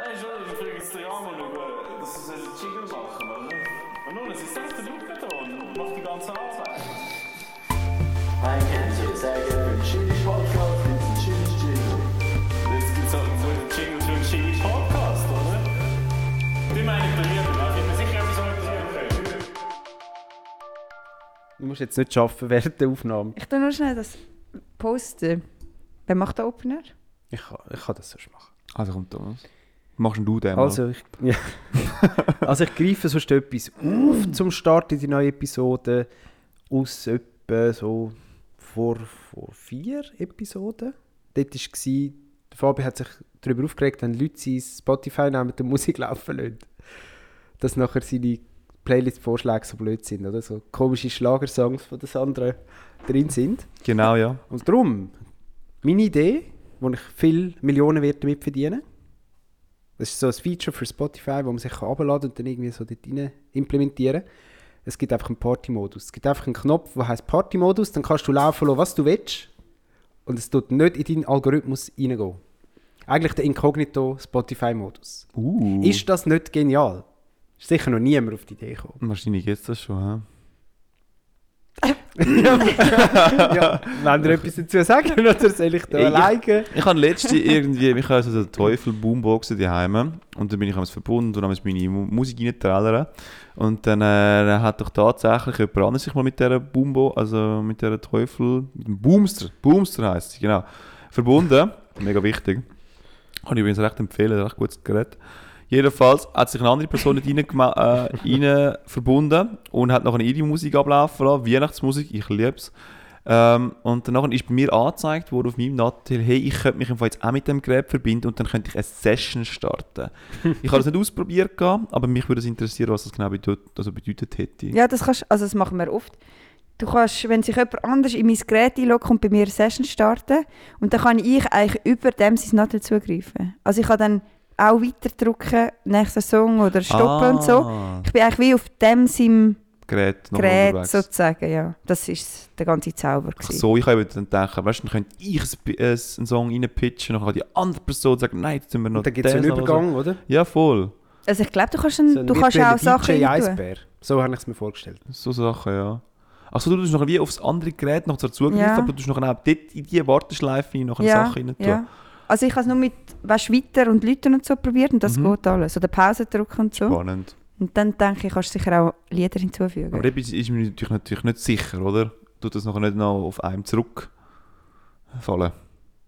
Nein, schon, ich frage jetzt den Jan über, dass sie einen Jingle machen, oder? Und nun, es ist selbst der da und macht die ganze Arbeit. Ein Kenntnis, sehr gerne für den Chili Podcast, gibt es einen Chili Jingle. Jetzt gibt es halt so einen Jingle für einen Jingle Podcast, oder? Die meine ich bei mir, da bin mir sicher, etwas organisieren können. Du musst jetzt nicht arbeiten während der Aufnahme. Ich tue nur schnell das posten. Wer macht den Opener? Ich kann, ich kann das sonst machen. Also kommt Thomas. Machst denn du den Also ich, ja. also ich greife sonst etwas auf zum Start in die neue Episode aus etwa so vor, vor vier Episoden. Dort war, der Fabi hat sich darüber aufgeregt, wenn Leute sein Spotify nehmen und Musik laufen lassen. Dass nachher seine Playlist-Vorschläge so blöd sind, oder? So komische Schlagersongs von den anderen drin sind. Genau, ja. Und darum, meine Idee, wo ich viele Millionen werde damit verdienen das ist so ein Feature für Spotify, wo man sich herunterladen und dann irgendwie so dort rein implementieren Es gibt einfach einen Party-Modus. Es gibt einfach einen Knopf, der heißt Party-Modus, dann kannst du laufen lassen, was du willst und es tut nicht in deinen Algorithmus reingehen. Eigentlich der Inkognito Spotify-Modus. Uh. Ist das nicht genial? Ist sicher noch niemand auf die Idee gekommen. Wahrscheinlich jetzt das schon, hä? Ja, wenn ihr etwas dazu sagen oder soll ich da Ich- alleine? Ich habe letzte irgendwie, ich habe so den Teufel Boomboxen daheim und dann bin ich am verbunden und habe meine Mu- Musik reintrellern und dann äh, hat doch tatsächlich jemand anderes sich mal mit dieser Boombo, also mit dieser Teufel, mit dem Boomster, Boomster heisst sie, genau, verbunden. Mega wichtig. Kann ich übrigens recht empfehlen, recht gutes Gerät. Jedenfalls hat sich eine andere Person nicht reingema- äh, rein verbunden und hat nachher ihre Musik ablaufen lassen, Weihnachtsmusik, ich liebe es. Ähm, und dann ist bei mir angezeigt worden auf meinem Nattel, hey, ich könnte mich jetzt auch mit dem Gerät verbinden und dann könnte ich eine Session starten. ich habe das nicht ausprobiert, aber mich würde es interessieren, was das genau bedeutet, also bedeutet hätte. Ja, das kannst, also das machen wir oft. Du kannst, wenn sich jemand anders in mein Gerät einloggt und bei mir eine Session starten und dann kann ich eigentlich über dem sein Nadel zugreifen. Also ich kann dann auch weiterdrücken, nächster Song oder stoppen und so. Ah, Ich bin eigentlich wie auf dem seinem Gerät, Gerät sozusagen, ja. Das ist der ganze Zauber. Ach so, ich habe dann gedacht, weißt du, dann könnte ich ein- äh, einen Song reinpitchen und dann kann die andere Person sagen, nein, jetzt sind wir noch dann gibt es einen. Übergang, oder? Ja, voll. Also ich glaube, du kannst, dann, So du kannst auch Sachen DJ. Eisbär. So habe ich es mir vorgestellt. So Sachen, ja. Achso, du tust noch wie aufs andere Gerät noch zugreifen, Ja. aber du tust noch auch dort in die Warteschleife noch eine Ja, Sache rein tun. ja. Also ich habe es nur mit weißt, weiter und Leuten und so probiert und das Mhm. geht alles. Oder Pause drücken und so. Spannend. Und dann denke ich, kannst du sicher auch Lieder hinzufügen. Aber eben ist mir natürlich, natürlich nicht sicher, oder? Tut das nachher nicht noch auf einem zurückfallen?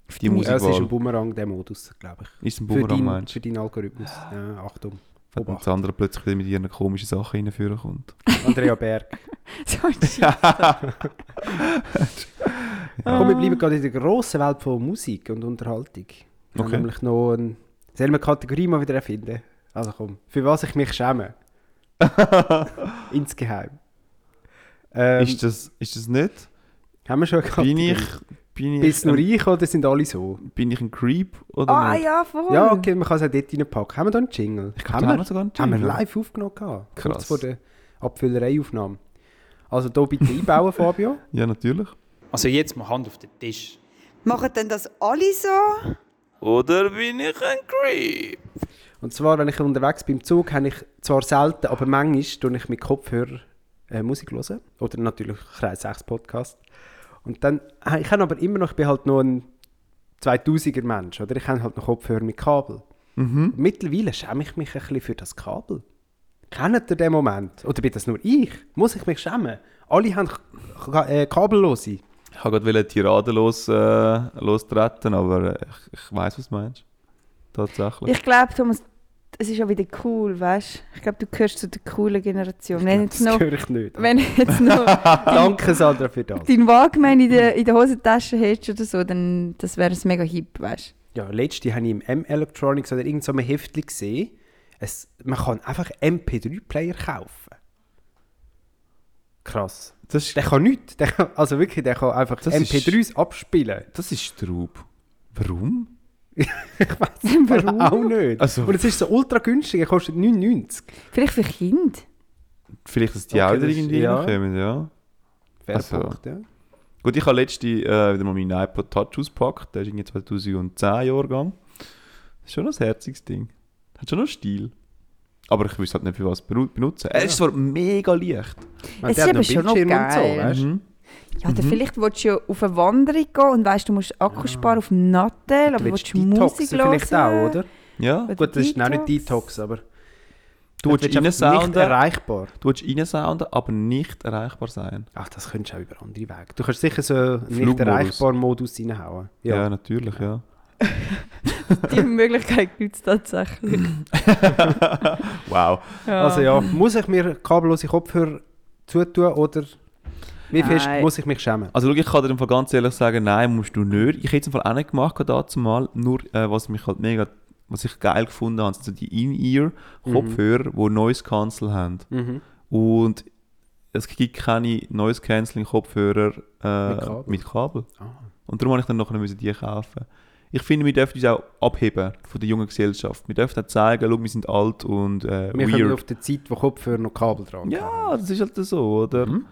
Auf die Ja, Ja, es ist ein. Bumerang, der Modus, glaube ich. Ist ein Für, Boomerang, dein, für deinen Algorithmus. Ja, Achtung. Wenn das andere plötzlich mit ihren komischen Sachen reinführen kommt. Andrea Berg. so ein. Komm, wir bleiben gerade in der grossen Welt von Musik und Unterhaltung. Wir Okay. nämlich noch eine... Eine Kategorie mal wieder erfinden? Also komm, für was ich mich schäme. Insgeheim. Ähm, ist, das, ist das nicht? haben wir schon eine Kategorie? Bin ich, bin, ich, Bist nur ich oder sind alle so? bin ich ein Creep oder Ah nicht? ja, voll. Ja, okay, man kann es auch dort reinpacken. Haben wir da einen Jingle? Ich glaub, haben, wir sogar einen haben wir Jingle. live aufgenommen. Gehabt, Kurz Krass. vor der Abfüllereiaufnahme. Also hier bitte einbauen, Fabio. Ja, natürlich. Also jetzt mal Hand auf den Tisch. Machen denn das alle so? Oder bin ich ein Creep? Und zwar, wenn ich unterwegs bin im Zug, habe ich zwar selten, aber manchmal tue ich mit Kopfhörer äh, Musik hören. Oder natürlich Kreis 6 Podcast. Und dann, ich habe aber immer noch, ich bin halt noch ein 2000er Mensch, oder? Ich habe halt noch Kopfhörer mit Kabel. Mhm. Mittlerweile schäme ich mich ein bisschen für das Kabel. Kennt ihr den Moment? Oder bin das nur ich? Muss ich mich schämen? Alle haben K äh, kabellose. Ich wollte gerade eine Tirade los, äh, lostreten, aber ich, ich weiß, was du meinst. Tatsächlich. Ich glaube, Thomas, es ist auch wieder cool, weißt du? Ich glaube, du gehörst zu der coolen Generation. Wenn jetzt Das noch, höre ich nicht. wenn jetzt noch Danke, Sandra, für das. dein Walkman in der, in der Hosentasche hättest oder so, dann das wäre es mega hip, weißt Ja, letzte habe ich im M-Electronics oder irgend so einem Heftchen gesehen, es, man kann einfach MP3-Player kaufen. Krass. Das ist, Der kann nichts. Der kann, also wirklich, der kann einfach Das ist- MP3s abspielen. das ist Straub. Warum? Ich weiß Warum? auch nicht. Also- Und es ist so ultra günstig, er kostet 99. Vielleicht für Kinder. Vielleicht, dass die Okay, das- irgendwie ja. reinkommen, ja. Fair Also- Punkt, ja. Gut, ich habe letzte äh, wieder mal meinen iPod Touch ausgepackt. Der ist irgendwie 2010 Jahrgang. Das ist schon ein herziges Ding. Hat schon noch Stil. Aber ich wüsste halt nicht, für was benu- benutzen. Er ist zwar mega leicht. Es ist aber schon noch geil. so? Mhm. Ja, oder vielleicht willst du ja auf eine Wanderung gehen und weißt, du musst Akku sparen auf dem Nattel, aber Du willst willst du Musik detoxen vielleicht hören. auch, oder? Ja. Oder Gut, das ist auch nicht Detox. Aber... Du willst einfach nicht reinsounden, erreichbar. du willst reinsounden, aber nicht erreichbar sein. Ach, das könntest du auch über andere Wege. Du kannst sicher so einen nicht erreichbaren Modus reinhauen. Ja, Ja. natürlich, ja. Die Möglichkeit gibt es tatsächlich. Wow. Ja. Also ja, muss ich mir kabellose Kopfhörer zutun oder wie fest Nein. muss ich mich schämen? Also schau, ich kann dir im Fall ganz ehrlich sagen, nein, musst du nicht. Ich hätte es im Fall auch nicht gemacht dazu mal, nur äh, was mich halt mega, was ich geil gefunden habe, sind so die In-Ear-Kopfhörer, die Noise Cancel haben. Mhm. Und es gibt keine Noise Cancelling Kopfhörer äh, Mit Kabel. mit Kabel. Ah. Und darum habe ich dann nachher müssen die kaufen. Ich finde, wir dürfen uns auch abheben von der jungen Gesellschaft. Wir dürfen auch zeigen, schau, wir sind alt und äh, Wir weird. auf die Zeit, wo Kopfhörer noch Kabel dran Ja, haben. das ist halt so, oder? Mhm.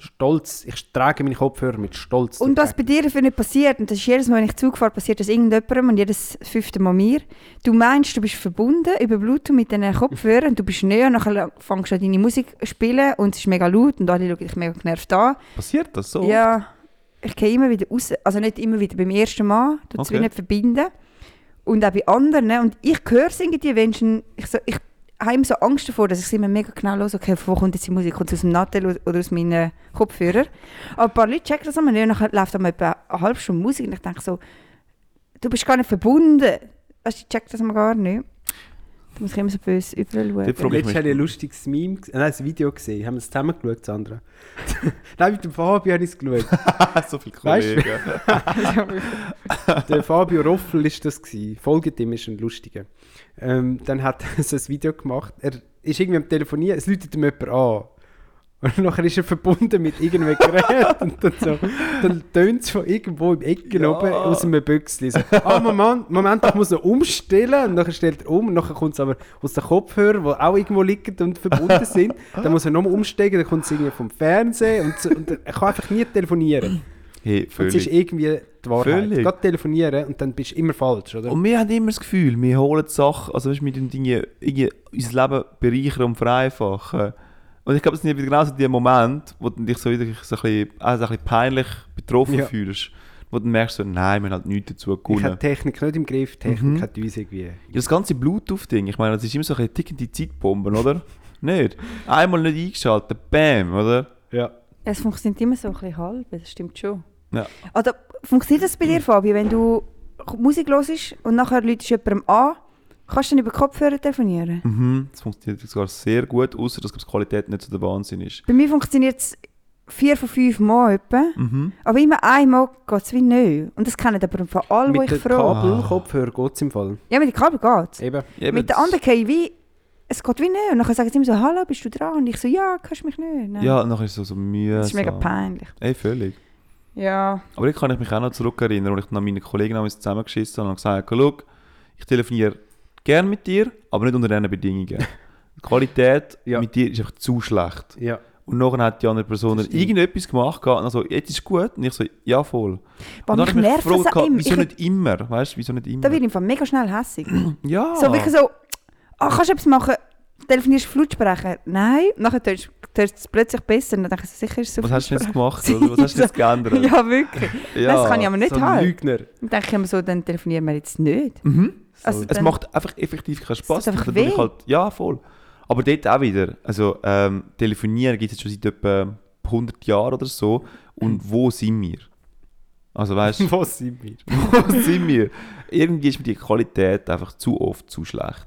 Stolz, ich trage meine Kopfhörer mit Stolz. Und was bei dir dafür nicht passiert, und das ist jedes Mal, wenn ich Zug fahre, passiert das irgendjemandem und jedes fünfte Mal mir. Du meinst, du bist verbunden über Bluetooth mit diesen Kopfhörern, du bist näher, nachher fängst du an deine Musik zu spielen und es ist mega laut und alle schauen dich mega genervt an. Passiert das so? Ja, ich gehe immer wieder raus, also nicht immer wieder beim ersten Mal, du es Okay. nicht verbinden. Und auch bei anderen, und ich höre es irgendwie, wenn schon, ich, so, ich habe immer so Angst davor, dass ich immer mega genau los, okay, wo kommt jetzt die Musik, kommt aus dem Nattel oder- aus meinen Kopfhörern. Aber ein paar Leute checken das einmal nicht und dann läuft einmal etwa eine halbe Stunde Musik und ich denke so, du bist gar nicht verbunden. Du, ich check das mal gar nicht. Da muss ich immer so böse überall Dort schauen. frage ich Letztes habe ich ein lustiges Meme, ges- äh, nein, ein Video gesehen. Haben wir es zusammen geschaut, Sandra? nein, mit dem Fabio habe ich es geschaut. so du? Kollegen. Der Fabio Roffel ist das gewesen. Folgt ihm, ist ein lustiger. Ähm, dann hat er so ein Video gemacht. Er ist irgendwie am Telefonieren, es läutet ihm jemand an. Und nachher ist er verbunden mit irgendwelchen Geräten und dann, so, dann tönt es von irgendwo im Ecken Ja. oben aus einem Büchsli. So, ah, Moment, Moment, ich muss noch umstellen. Und nachher stellt er um und nachher kommt es aber aus den Kopfhörern, die auch irgendwo liegen und verbunden sind. Dann muss er nochmal umsteigen, dann kommt es irgendwie vom Fernsehen und, so, und er kann einfach nie telefonieren. Hey, Und es ist völlig. irgendwie die Wahrheit. Völlig. Gerade telefonieren und dann bist du immer falsch, oder? Und wir haben immer das Gefühl, wir holen die Sachen, also weißt, mit den Dingen, irgendwie unser Leben bereichern und vereinfachen. Und ich glaube, das sind wieder genau so die Momente, wo du dich so wieder so ein bisschen, also ein bisschen peinlich betroffen Ja. fühlst. Wo du merkst, so, nein, wir haben halt nichts dazu ich habe gewonnen. die Technik nicht im Griff, die Technik Mhm. hat uns irgendwie... Ja, das ganze Bluetooth-Ding, ich meine, das ist immer so eine tickende Zeitbombe, oder? nicht? Einmal nicht eingeschaltet, bam, oder? Ja. Es funktioniert immer so ein bisschen halb, das stimmt schon. Ja. Oder funktioniert das bei dir, Fabio, wenn du Musik hörst und nachher läutest jemandem an, kannst du dann über Kopfhörer telefonieren? Mhm, das funktioniert sogar sehr gut, außer dass die Qualität nicht so der Wahnsinn ist. Bei mir funktioniert es vier von fünf Mal etwa, Mhm. aber immer einmal geht es wie neu. Und das kennen aber von allen, die Mit ich den frage. Kabel, Ah. Kopfhörer geht es im Fall. Ja, mit den Kabel geht es. Eben. Eben, Mit den anderen gehe ich wie, es geht wie neu. Und dann sagen sie immer so, hallo, bist du dran? Und ich so, ja, kannst du mich nicht? Nein. Ja, nachher ist es so, so mühsam. Das ist mega peinlich. Ey, völlig. Ja. Aber ich kann ich mich auch noch zurückerinnern, als ich dann meine Kollegen zusammengeschissen habe und gesagt habe, schau, ich telefoniere gerne mit dir, aber nicht unter diesen Bedingungen. Die Qualität Ja. mit dir ist einfach zu schlecht. Ja. Und nachher hat die andere Person irgendetwas gemacht und dann so, jetzt ist gut. Und ich so, ja voll. Boah, und dann mich habe ich nervt das auch gehabt, immer. wieso Ich- nicht immer? Weißt du, wieso nicht immer? Da ich im Fall mega schnell hässig. ja. So wirklich so, ah, kannst du etwas machen? Telefonierst du Flutsprecher? Nein. Nachher tust du es plötzlich besser. Und dann ich, so, sicher ist es so Was hast du jetzt gemacht? Oder? Was hast du jetzt geändert? Ja, wirklich. Ja. Das kann ich aber nicht so haben. Lügner. Dann denke ich immer so, dann telefonieren wir jetzt nicht. Mhm. Also Es macht einfach effektiv keinen Spaß. tut einfach weh. Halt, ja, voll. Aber dort auch wieder. Also, ähm, telefonieren gibt es jetzt schon seit etwa 100 Jahren oder so. Und wo sind wir? Also, weißt du, Was sind wir? wo sind wir? Irgendwie ist mir die Qualität einfach zu oft zu schlecht.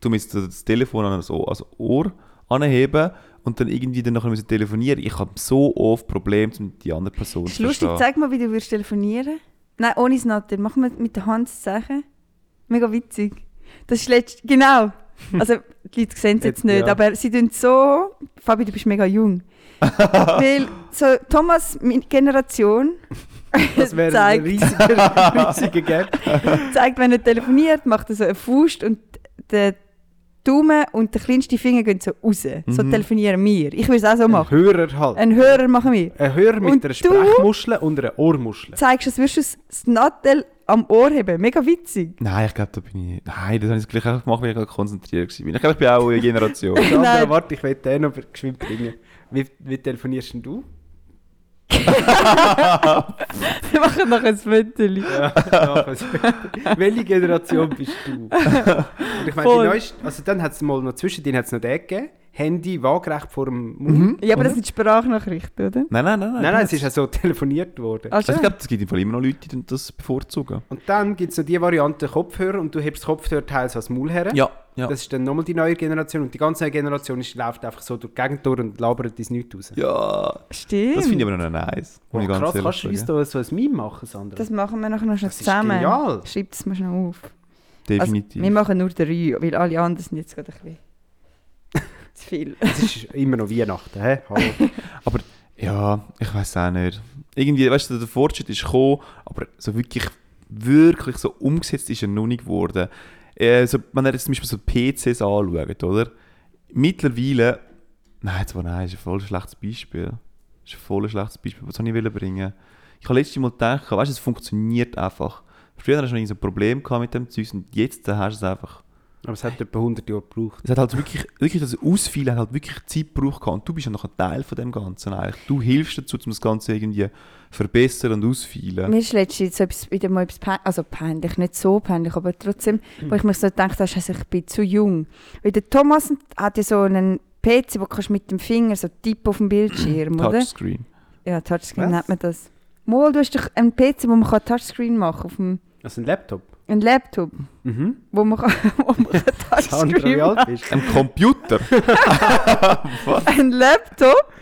Du musst das Telefon an das Ohr, also Ohr anheben und dann irgendwie dann nachher müssen telefonieren. Ich habe so oft Probleme, um die andere Person ist lustig, verstehen. zeig mal, wie du würdest telefonieren. Nein, ohne das Nattel. Mach mal mit der Hand das Zeichen. Mega witzig. Das ist letzt... Genau. Also, die Leute sehen es jetzt Jetzt, nicht, ja. aber sie tun so... Fabi, du bist mega jung. Weil so Thomas, meine Generation, Das wäre ein zeigt, riesiger, riesiger Gap. zeigt, wenn er telefoniert, macht er so eine Faust und der Daumen und der kleinste Finger gehen so raus. So Mhm. telefonieren wir. Ich würde es auch so Ein machen. Hörer halt. Ein Hörer machen wir. Ein Hörer mit Und einer? Sprechmuschel und einer Ohrmuschel. Zeigst du, als würdest du das- Nattel am Ohr haben. Mega witzig. Nein, ich glaube, da bin ich. Nein, das habe ich gleich einfach gemacht, weil ich gerade konzentriert war. Ich glaube, ich bin auch eine Generation. Sandra, warte, ich will den noch geschwind bringen. Wie, wie telefonierst denn du? Wir machen noch ein Foto. Ja, ja, Welche Generation bist du? Und ich meine, die Voll. neueste, also dann hat es mal noch zwischendrin hat's noch den gegeben. Handy waagerecht vor dem Mund. Ja, aber das sind Sprachnachrichten, oder? Nein, nein, nein. Nein, nein, es ist ja so telefoniert worden. Ah, Also ich glaube, es gibt im Fall immer noch Leute, die das bevorzugen. Und dann gibt es so die Variante Kopfhörer und du hebst das Kopfhörteil so als Maul her. Ja, ja. Das ist dann nochmal die neue Generation und die ganze neue Generation ist, läuft einfach so durch die Gegend durch und labert ins Nichts raus. ja, Stimmt. das finde ich aber noch nice. Oh, krass, kannst du uns da so ein Meme machen, Sandra? Das machen wir nachher noch schnell Das ist zusammen. genial. Schreib es mal schnell auf. Definitiv. Also, wir machen nur drei, weil alle anderen sind jetzt gerade ein bisschen zu viel. Es ist immer noch Weihnachten, hä? Aber ja, ich weiß auch nicht. Irgendwie, weißt du, der Fortschritt ist gekommen, aber so wirklich, wirklich so umgesetzt ist er noch nicht geworden. Äh, so, wenn ihr jetzt zum Beispiel so PCs anschaut, oder? Mittlerweile, nein, jetzt war nein, ist ein voll schlechtes Beispiel. Das ist ein voll schlechtes Beispiel. Was soll ich bringen? Ich habe letztes Mal gedacht, weißt du, es funktioniert einfach. Früher hast du noch so ein Problem mit dem Zeug und jetzt hast du es einfach. Aber es hat etwa 100 Jahre gebraucht. Es hat halt wirklich, wirklich das Ausfeilen hat halt wirklich Zeit gebraucht gehabt. und du bist ja noch ein Teil von dem Ganzen eigentlich. Du hilfst dazu, um das Ganze irgendwie verbessern und ausfeilen. Mir ist letztens so etwas, wieder mal etwas pein also peinlich, nicht so peinlich, aber trotzdem, wo ich mir so gedacht habe, also ich bin zu jung. Weil der Thomas hat ja so einen PC, wo kannst du mit dem Finger so tippen auf dem Bildschirm, oder? Touchscreen. Ja, Touchscreen Was? nennt man das. Mal, du hast doch einen PC, wo man kann Touchscreen machen kann, auf dem, Also ein Laptop. Einen Laptop, Mhm. wo man, kann, wo man kann Sandra, wie Touchscreen du? Ein Computer. Ein Laptop,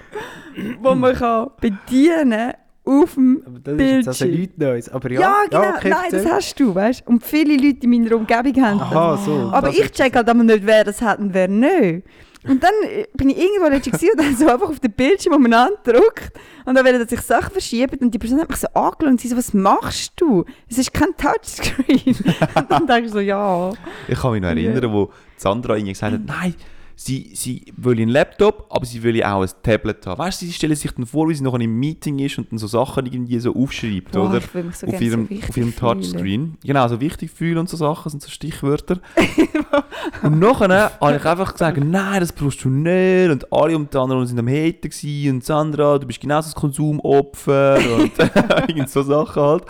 wo man kann bedienen auf dem Aber das ist jetzt also Bildschirm. nichts Neues. Aber ja, Ja, genau. okay, Nein, das hast du, weißt du. Und viele Leute in meiner Umgebung haben das. Aha, so. Aber das ich ist- check halt aber nicht, wer das hat und wer nicht. Und dann äh, bin ich irgendwo letztens und dann so einfach auf den Bildschirm umeinander gedrückt und dann werden sich Sachen verschieben und die Person hat mich so angeschaut und sie so, was machst du? Es ist kein Touchscreen. und dann denke ich so, ja. Ich kann mich noch erinnern, wo Sandra irgendwie gesagt hat, nein, sie, sie will einen Laptop, aber sie will auch ein Tablet haben. Weißt du, sie stellen sich dann vor, wie sie noch einem Meeting ist und dann so Sachen irgendwie so aufschreibt, Boah, oder? so auf ihrem, so auf ihrem fühlen. Touchscreen. Genau, so wichtig fühlen und so Sachen sind so Stichwörter. und nachher habe ich einfach gesagt, nein, das brauchst du nicht. Und alle um die anderen sind am gewesen. Und Sandra, du bist genauso ein Konsumopfer. und irgend so Sachen halt.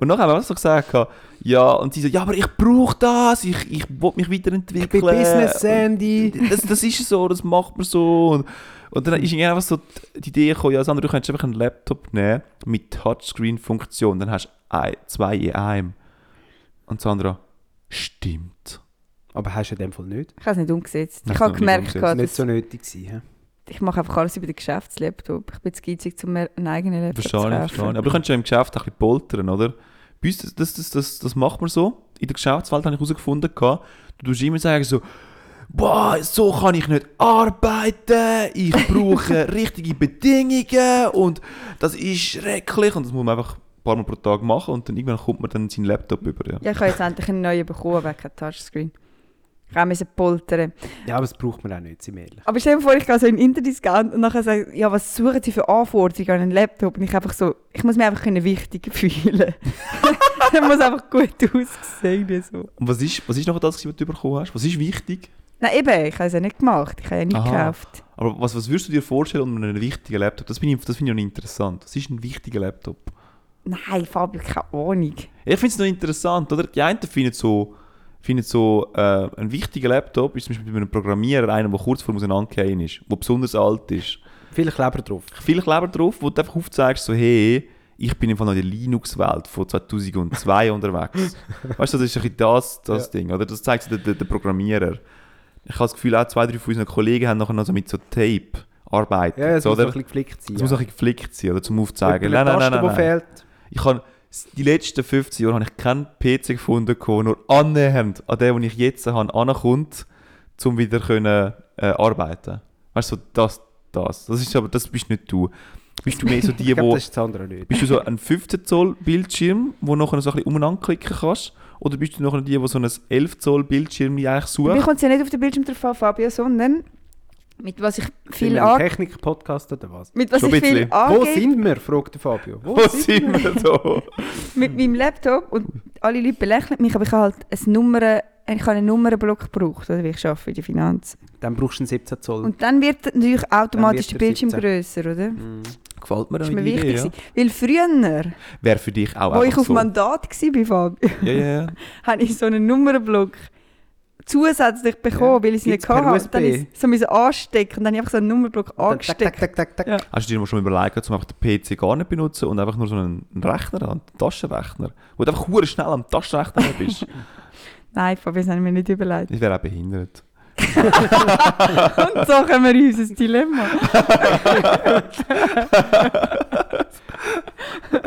Und nachher haben wir so gesagt, ja, und sie so, ja, aber ich brauche das, ich, ich will mich weiterentwickeln. Ich bin Business Sandy. Das, das ist so, das macht man so. Und, und dann ist irgendwie einfach so die Idee gekommen, ja, Sandra, du könntest einfach einen Laptop nehmen mit Touchscreen-Funktion, dann hast du ein, zwei in einem. Und Sandra, stimmt. Aber hast du in dem Fall nicht? Ich habe es nicht umgesetzt. Hast Ich du habe gemerkt, umgesetzt? gehabt, nicht dass so nötig hä? ich mache einfach alles über den Geschäftslaptop. Ich bin zu geizig, um mir einen eigenen Laptop Verstehe ich, zu ich. kaufen. Aber du könntest ja im Geschäft ein bisschen poltern, oder? Bei uns, das, das, das, das, das macht man so. In der Geschäftswelt habe ich herausgefunden, du tust immer sagen so, Boah, so kann ich nicht arbeiten, ich brauche richtige Bedingungen und das ist schrecklich. Und das muss man einfach ein paar Mal pro Tag machen und dann irgendwann kommt man dann seinen Laptop über. Ja. Ja, ich habe jetzt endlich einen neuen bekommen, kein Touchscreen. Ich auch müssen poltern. Ja, aber das braucht man auch nicht, sind wir ehrlich. Aber stell dir vor, ich gehe so in Interdiscount und nachher sage ja, was suchen Sie für Anforderungen an einen Laptop? Und ich einfach so, ich muss mich einfach können wichtig fühlen. Der muss einfach gut aussehen. So. Und was ist, was ist noch das, was du bekommen hast? Was ist wichtig? Nein, eben, ich habe es ja nicht gemacht. Ich habe ja nicht Aha. gekauft. Aber was, was würdest du dir vorstellen unter einem wichtigen Laptop? Das finde ich, das finde ich noch interessant. Was ist ein wichtiger Laptop? Nein, Fabio, keine Ahnung. Ich finde es noch interessant, oder? Die einen finden so, finden so äh, ein wichtiger Laptop ist zum Beispiel bei einem Programmierer einer, der kurz vor dem Auseinandergehen ist, der besonders alt ist. Viel Kleber drauf. Viel Kleber drauf, wo du einfach aufzeigst, so hey, ich bin einfach noch in der Linux-Welt von 2002 unterwegs. Weißt du, das ist ein bisschen das, das Ja. Ding, oder? Das zeigt so der, der, der Programmierer. Ich habe das Gefühl, auch zwei, drei von unseren Kollegen haben nachher noch so mit so Tape arbeiten, Ja, es muss oder? ein bisschen geflickt sein. Es muss ja. auch ein bisschen geflickt sein, oder? Zum aufzeigen. Nein, nein, nein, nein, nein. fehlt. Ich habe die letzten 15 Jahre habe ich keinen PC gefunden, der nur annähernd an den, den ich jetzt habe, ankommt, um wieder können, äh, arbeiten. Weißt du, so das, das. Das ist aber, das bist nicht du. Bist du mehr so die, Ich glaube, wo, das ist das andere nicht. bist du so ein 15 Zoll Bildschirm, wo nachher so ein bisschen umeinander klicken kannst? Oder bist du noch die, die so ein 11 Zoll Bildschirm eigentlich Mir sucht? kommt es ja nicht auf den Bildschirm drauf an, Fabio, sondern mit was ich viel, Sind wir an Technik-Podcast oder was? mit was Schon ich viel bisschen. Wo angebe sind wir? fragt Fabio. Wo, Wo sind wir da? mit meinem Laptop und alle Leute belächeln mich, aber ich habe halt ein Nummer, ich habe einen Nummernblock gebraucht, oder wie ich arbeite in der Finanz. Dann brauchst du einen 17 Zoll. Und dann wird natürlich automatisch der Bildschirm er grösser, oder? Mhm. Gefällt mir Das auch war mir wichtig. Idee, ja. Weil früher, Wäre für dich auch wo ich auf so. Mandat war bei Fabio, Ja, ja, ja. habe ich so einen Nummernblock zusätzlich bekommen, Ja, weil ich es nicht hatte. Dann ist es so müssen anstecken und dann habe ich einfach so einen Nummernblock Dann angesteckt. Tak, tak, tak, tak, Ja. Hast du dir mal schon überlegt, zum einfach den PC gar nicht benutzen und einfach nur so einen Rechner haben, einen Taschenrechner, wo du einfach hure schnell am Taschenrechner bist? Nein, Fabio, das habe ich mir nicht überlegt. Ich wäre auch behindert. Und so kommen wir in unser Dilemma.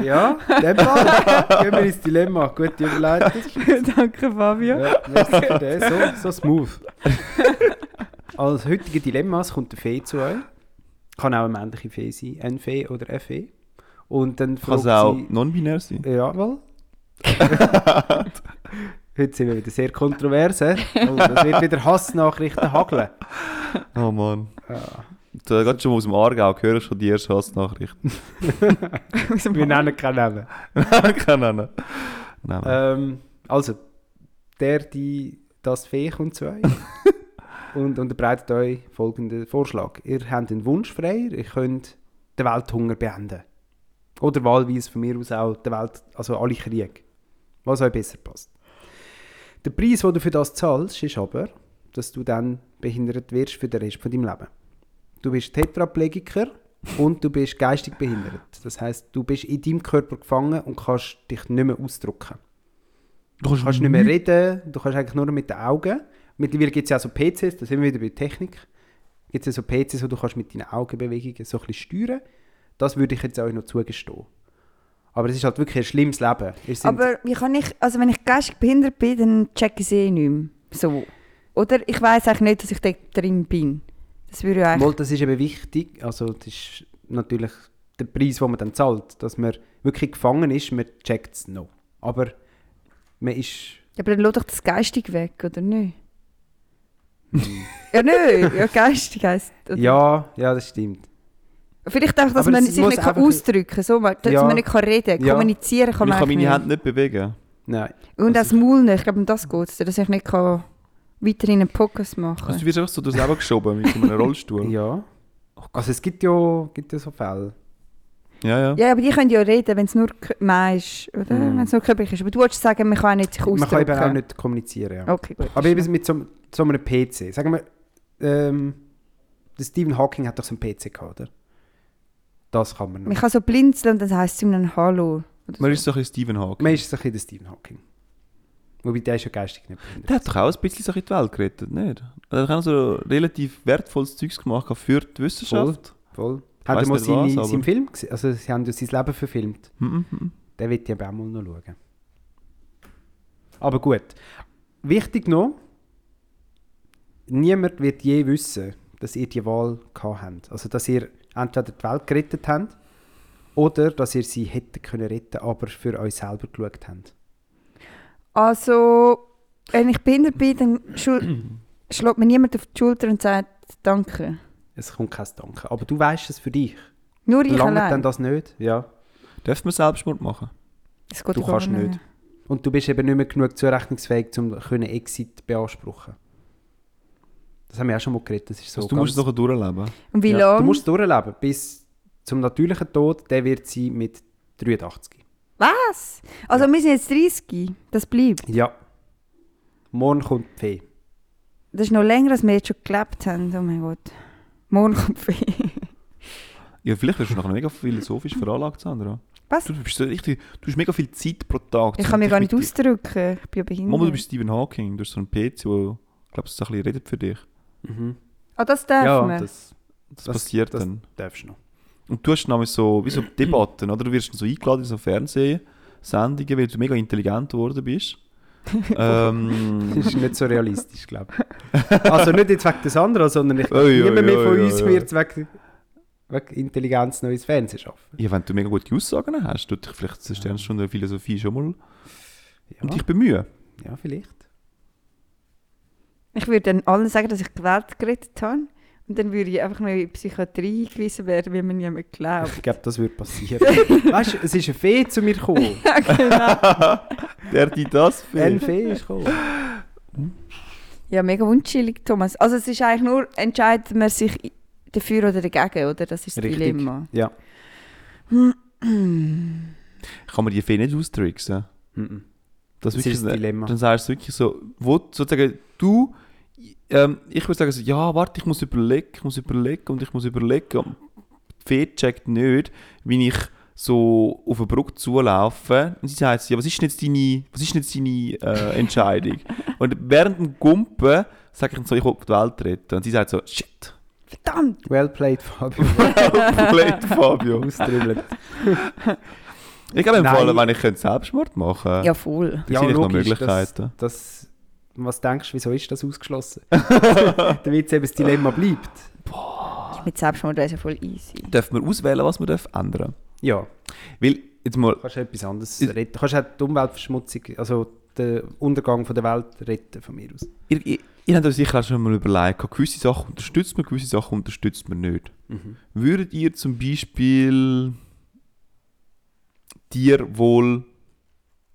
Ja, dem Fall. Gehen wir ins Dilemma. Gute Überleitung. Danke, Fabio. Ja, merci für das. So, so smooth. Als heutige Dilemmas kommt der Fee zu euch. Kann auch eine männliche Fee sein. Ein Fee oder eine Fee. Und dann Kann es auch non-binär sein? Jawohl. Heute sind wir wieder sehr kontrovers. hä? Oh, das wird wieder Hassnachrichten hageln. Oh Mann. Ja. Da gerade schon aus dem Aargau höre schon die erste Hassnachricht. Wir nennen keinen Namen. Keine Ahnung. Nein, Ähm, also, der, die, das Fee kommt zu euch und unterbreitet euch folgenden Vorschlag. Ihr habt einen Wunsch frei, ihr könnt den Welthunger beenden. Oder wahlweise von mir aus auch der Welt, also alle Kriege. Was euch besser passt. Der Preis, den du für das zahlst, ist aber, dass du dann behindert wirst für den Rest von deinem Leben. Du bist Tetraplegiker und du bist geistig behindert. Das heißt, du bist in deinem Körper gefangen und kannst dich nicht mehr ausdrücken. du Du kannst nicht mehr reden, du kannst eigentlich nur mit den Augen. Mittlerweile gibt es ja auch so PCs, da sind wir wieder bei Technik. Gibt es ja so PCs, wo du kannst mit deinen Augenbewegungen so ein bisschen steuern Das würde ich jetzt euch noch zugestehen. Aber es ist halt wirklich ein schlimmes Leben. Aber wie kann ich, also wenn ich geistig behindert bin, dann check ich eh nicht mehr. So. Oder ich weiß eigentlich nicht, dass ich dort drin bin. Das würde ja eigentlich... Das ist eben wichtig. Also, das ist natürlich der Preis, den man dann zahlt. Dass man wirklich gefangen ist, man checkt es noch. Aber man ist. Aber dann lass doch das geistig weg, oder nicht? ja, nicht. Ja, geistig heisst... oder- Ja, ja, das stimmt. Vielleicht auch, dass Aber man sich nicht ausdrücken kann. So, dass Ja. man nicht kann reden kann. Ja. Kommunizieren kann ich man kann meine Hände nicht bewegen. Nein. Und auch Also das Maul nicht. Ich glaube, um das geht es. Dass ich nicht kann weiterhin einen Podcast machen Also du wirst einfach so durchs Leben geschoben mit so einem Rollstuhl. Ja. Also, es gibt ja, gibt ja so Fälle. Ja, ja. Ja, aber die können ja reden, wenn es nur Mann ist, oder? Mhm. Wenn es nur körperlich ist. Aber du wolltest sagen, man kann auch nicht sich Man kann eben auch nicht kommunizieren. Ja. Okay, gut. Aber eben mit so, so einem PC. Sagen wir, ähm, der Stephen Hawking hat doch so einen PC gehabt, oder? Das kann man noch. Man kann so blinzeln und dann heisst es ihm ein Hallo. Man so. ist so ein bisschen Stephen Hawking. Man ist so ein bisschen der Stephen Hawking. Wobei der ist ja geistig nicht behindert. Der hat doch auch ein bisschen so in die Welt gerettet, nicht? Er hat auch so relativ wertvolles Zeugs gemacht für die Wissenschaft. Voll. Ich Hat er mal seine, was, seinen Film gesehen? Also sie haben ja sein Leben verfilmt. Mhm, mhm. Den wird ich aber auch mal noch schauen. Aber gut. Wichtig noch, niemand wird je wissen, dass ihr die Wahl gehabt habt. Also dass ihr entweder die Welt gerettet habt oder dass ihr sie hätten können retten, aber für euch selber geschaut habt. Also, wenn ich behindert bin, dann schlägt mir niemand auf die Schulter und sagt Danke. Es kommt kein Danke. Aber du weißt es für dich. Nur ich Langt allein. dann das nicht? Ja. Dürfen wir Selbstmord machen? Das geht Du kannst nicht. Und du bist eben nicht mehr genug zurechnungsfähig, um können Exit beanspruchen. Das haben wir auch schon mal geredet. Das ist so also, du musst es doch durchleben. Und wie ja, lange? Du musst durchleben bis zum natürlichen Tod. Der wird sein mit 83. Was? Also wir sind jetzt 30. Das bleibt. Ja. Morgen kommt die Fee. Das ist noch länger, als wir jetzt schon gelebt haben. Oh mein Gott. Morgen kommt Fee. Ja, vielleicht wirst du nachher mega philosophisch veranlagt, Sandra. Was? Du, bist so richtig, du hast mega viel Zeit pro Tag. Ich kann mich gar nicht ausdrücken. Ich bin ja behindert. Mama, du bist Stephen Hawking. Du hast so einen PC, der, glaube ich, ein bisschen redet für dich. Mhm. Ah, das darf Ja, man. das, Das, Das- passiert das- dann. darfst du noch. Und du hast nämlich so, wie so Debatten, oder? Du wirst dann so eingeladen in so Fernsehsendungen, weil du mega intelligent geworden bist. ähm, Das ist nicht so realistisch, glaube ich. Also nicht jetzt wegen des anderen, sondern ich glaube, niemand mehr von uns wird wegen, wegen Intelligenz ins Fernsehen schaffen. ja, wenn du mega gute Aussagen hast, tut dich vielleicht eine Sternstunde Philosophie schon mal Ja. um dich bemühen. Ja, vielleicht. Ich würde dann allen sagen, dass ich die Welt gerettet habe. Und dann würde ich einfach noch in die Psychiatrie eingewiesen werden, wie man niemand glaubt. Ich glaube, das würde passieren. weißt du, es ist eine Fee zu mir gekommen. ja, genau. Der die das Eine für. Fee ist gekommen. Ja, mega unchillig, Thomas. Also es ist eigentlich nur, entscheidet man sich dafür oder dagegen, oder? Das ist das Richtig. Dilemma. Ja. Kann man die Fee nicht austricksen? Das, Das ist wirklich das Dilemma. Dann sagst du wirklich so, wo sozusagen du, ähm, ich würde sagen so, ja, warte, ich muss überlegen, ich muss überlegen und ich muss überlegen. Fee checkt nicht, wie ich so auf eine Brücke zulaufe und sie sagt, ja, was ist denn jetzt deine, was ist denn jetzt deine äh, Entscheidung? und während dem Gumpen sage ich dann so, ich will die Welt retten. Und sie sagt so, shit, Verdammt! Well played, Fabio. Blöd, Fabio. Austribbelnd. Ich glaube, im. Fall, wenn ich könnte Selbstmord machen könnte, Ja, voll. ja, sehe ich noch Möglichkeiten. Das, das, was denkst du, wieso ist das ausgeschlossen? Damit es eben das Dilemma bleibt. Mit Selbstmord wäre es ja voll easy. Dürfen wir auswählen, was wir dürfen ändern Ja, Weil, jetzt mal, kannst du etwas anderes Ist- retten. Kannst auch die Umweltverschmutzung, also den Untergang von der Welt retten von mir aus. ihr, ihr, ihr habt euch sicher auch schon mal überlegt, gewisse Sachen unterstützt man, gewisse Sachen unterstützt man nicht. Mhm. Würdet ihr zum Beispiel Tierwohl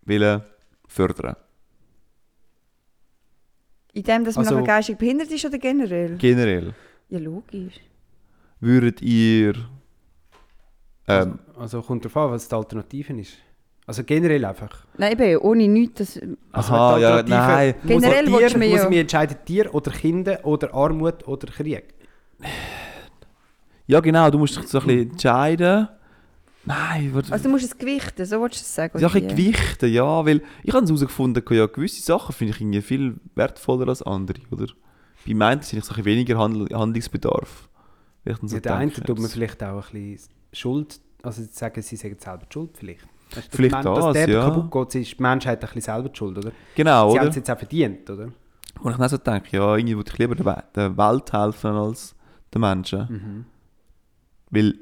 wollen fördern? In dem, dass man Also- nachher geistig behindert ist oder generell? Generell. Ja, logisch. Würdet ihr... Ähm, Also kommt darauf an, was die Alternative ist. Also generell einfach. Nein, eben, ohne nichts. Das, Also Aha, die ja, nein. Muss Generell Tier, du mir muss ich mich entscheiden, Tier oder Kinder oder Armut oder Krieg. ja genau, du musst dich so ein bisschen entscheiden. Nein, warte. also du musst es gewichten, so willst du es sagen? Ja, ein? Gewichten, ja, weil ich habe herausgefunden, ja, gewisse Sachen finde ich irgendwie viel wertvoller als andere, oder? Bei meinen sind ich so ein bisschen weniger Handl Handlungsbedarf. So Ja, der eine denke, tut man vielleicht auch ein bisschen Schuld, also sagen, sie sagen selber die Schuld vielleicht. Weißt Vielleicht das, dass der ja. kaputt geht, ist die Menschheit ein bisschen selber die Schuld, oder? Genau, Sie haben es jetzt auch verdient, oder? Und ich dann so denke, ja, irgendwie würde ich lieber der Welt helfen als den Menschen. Mhm. Weil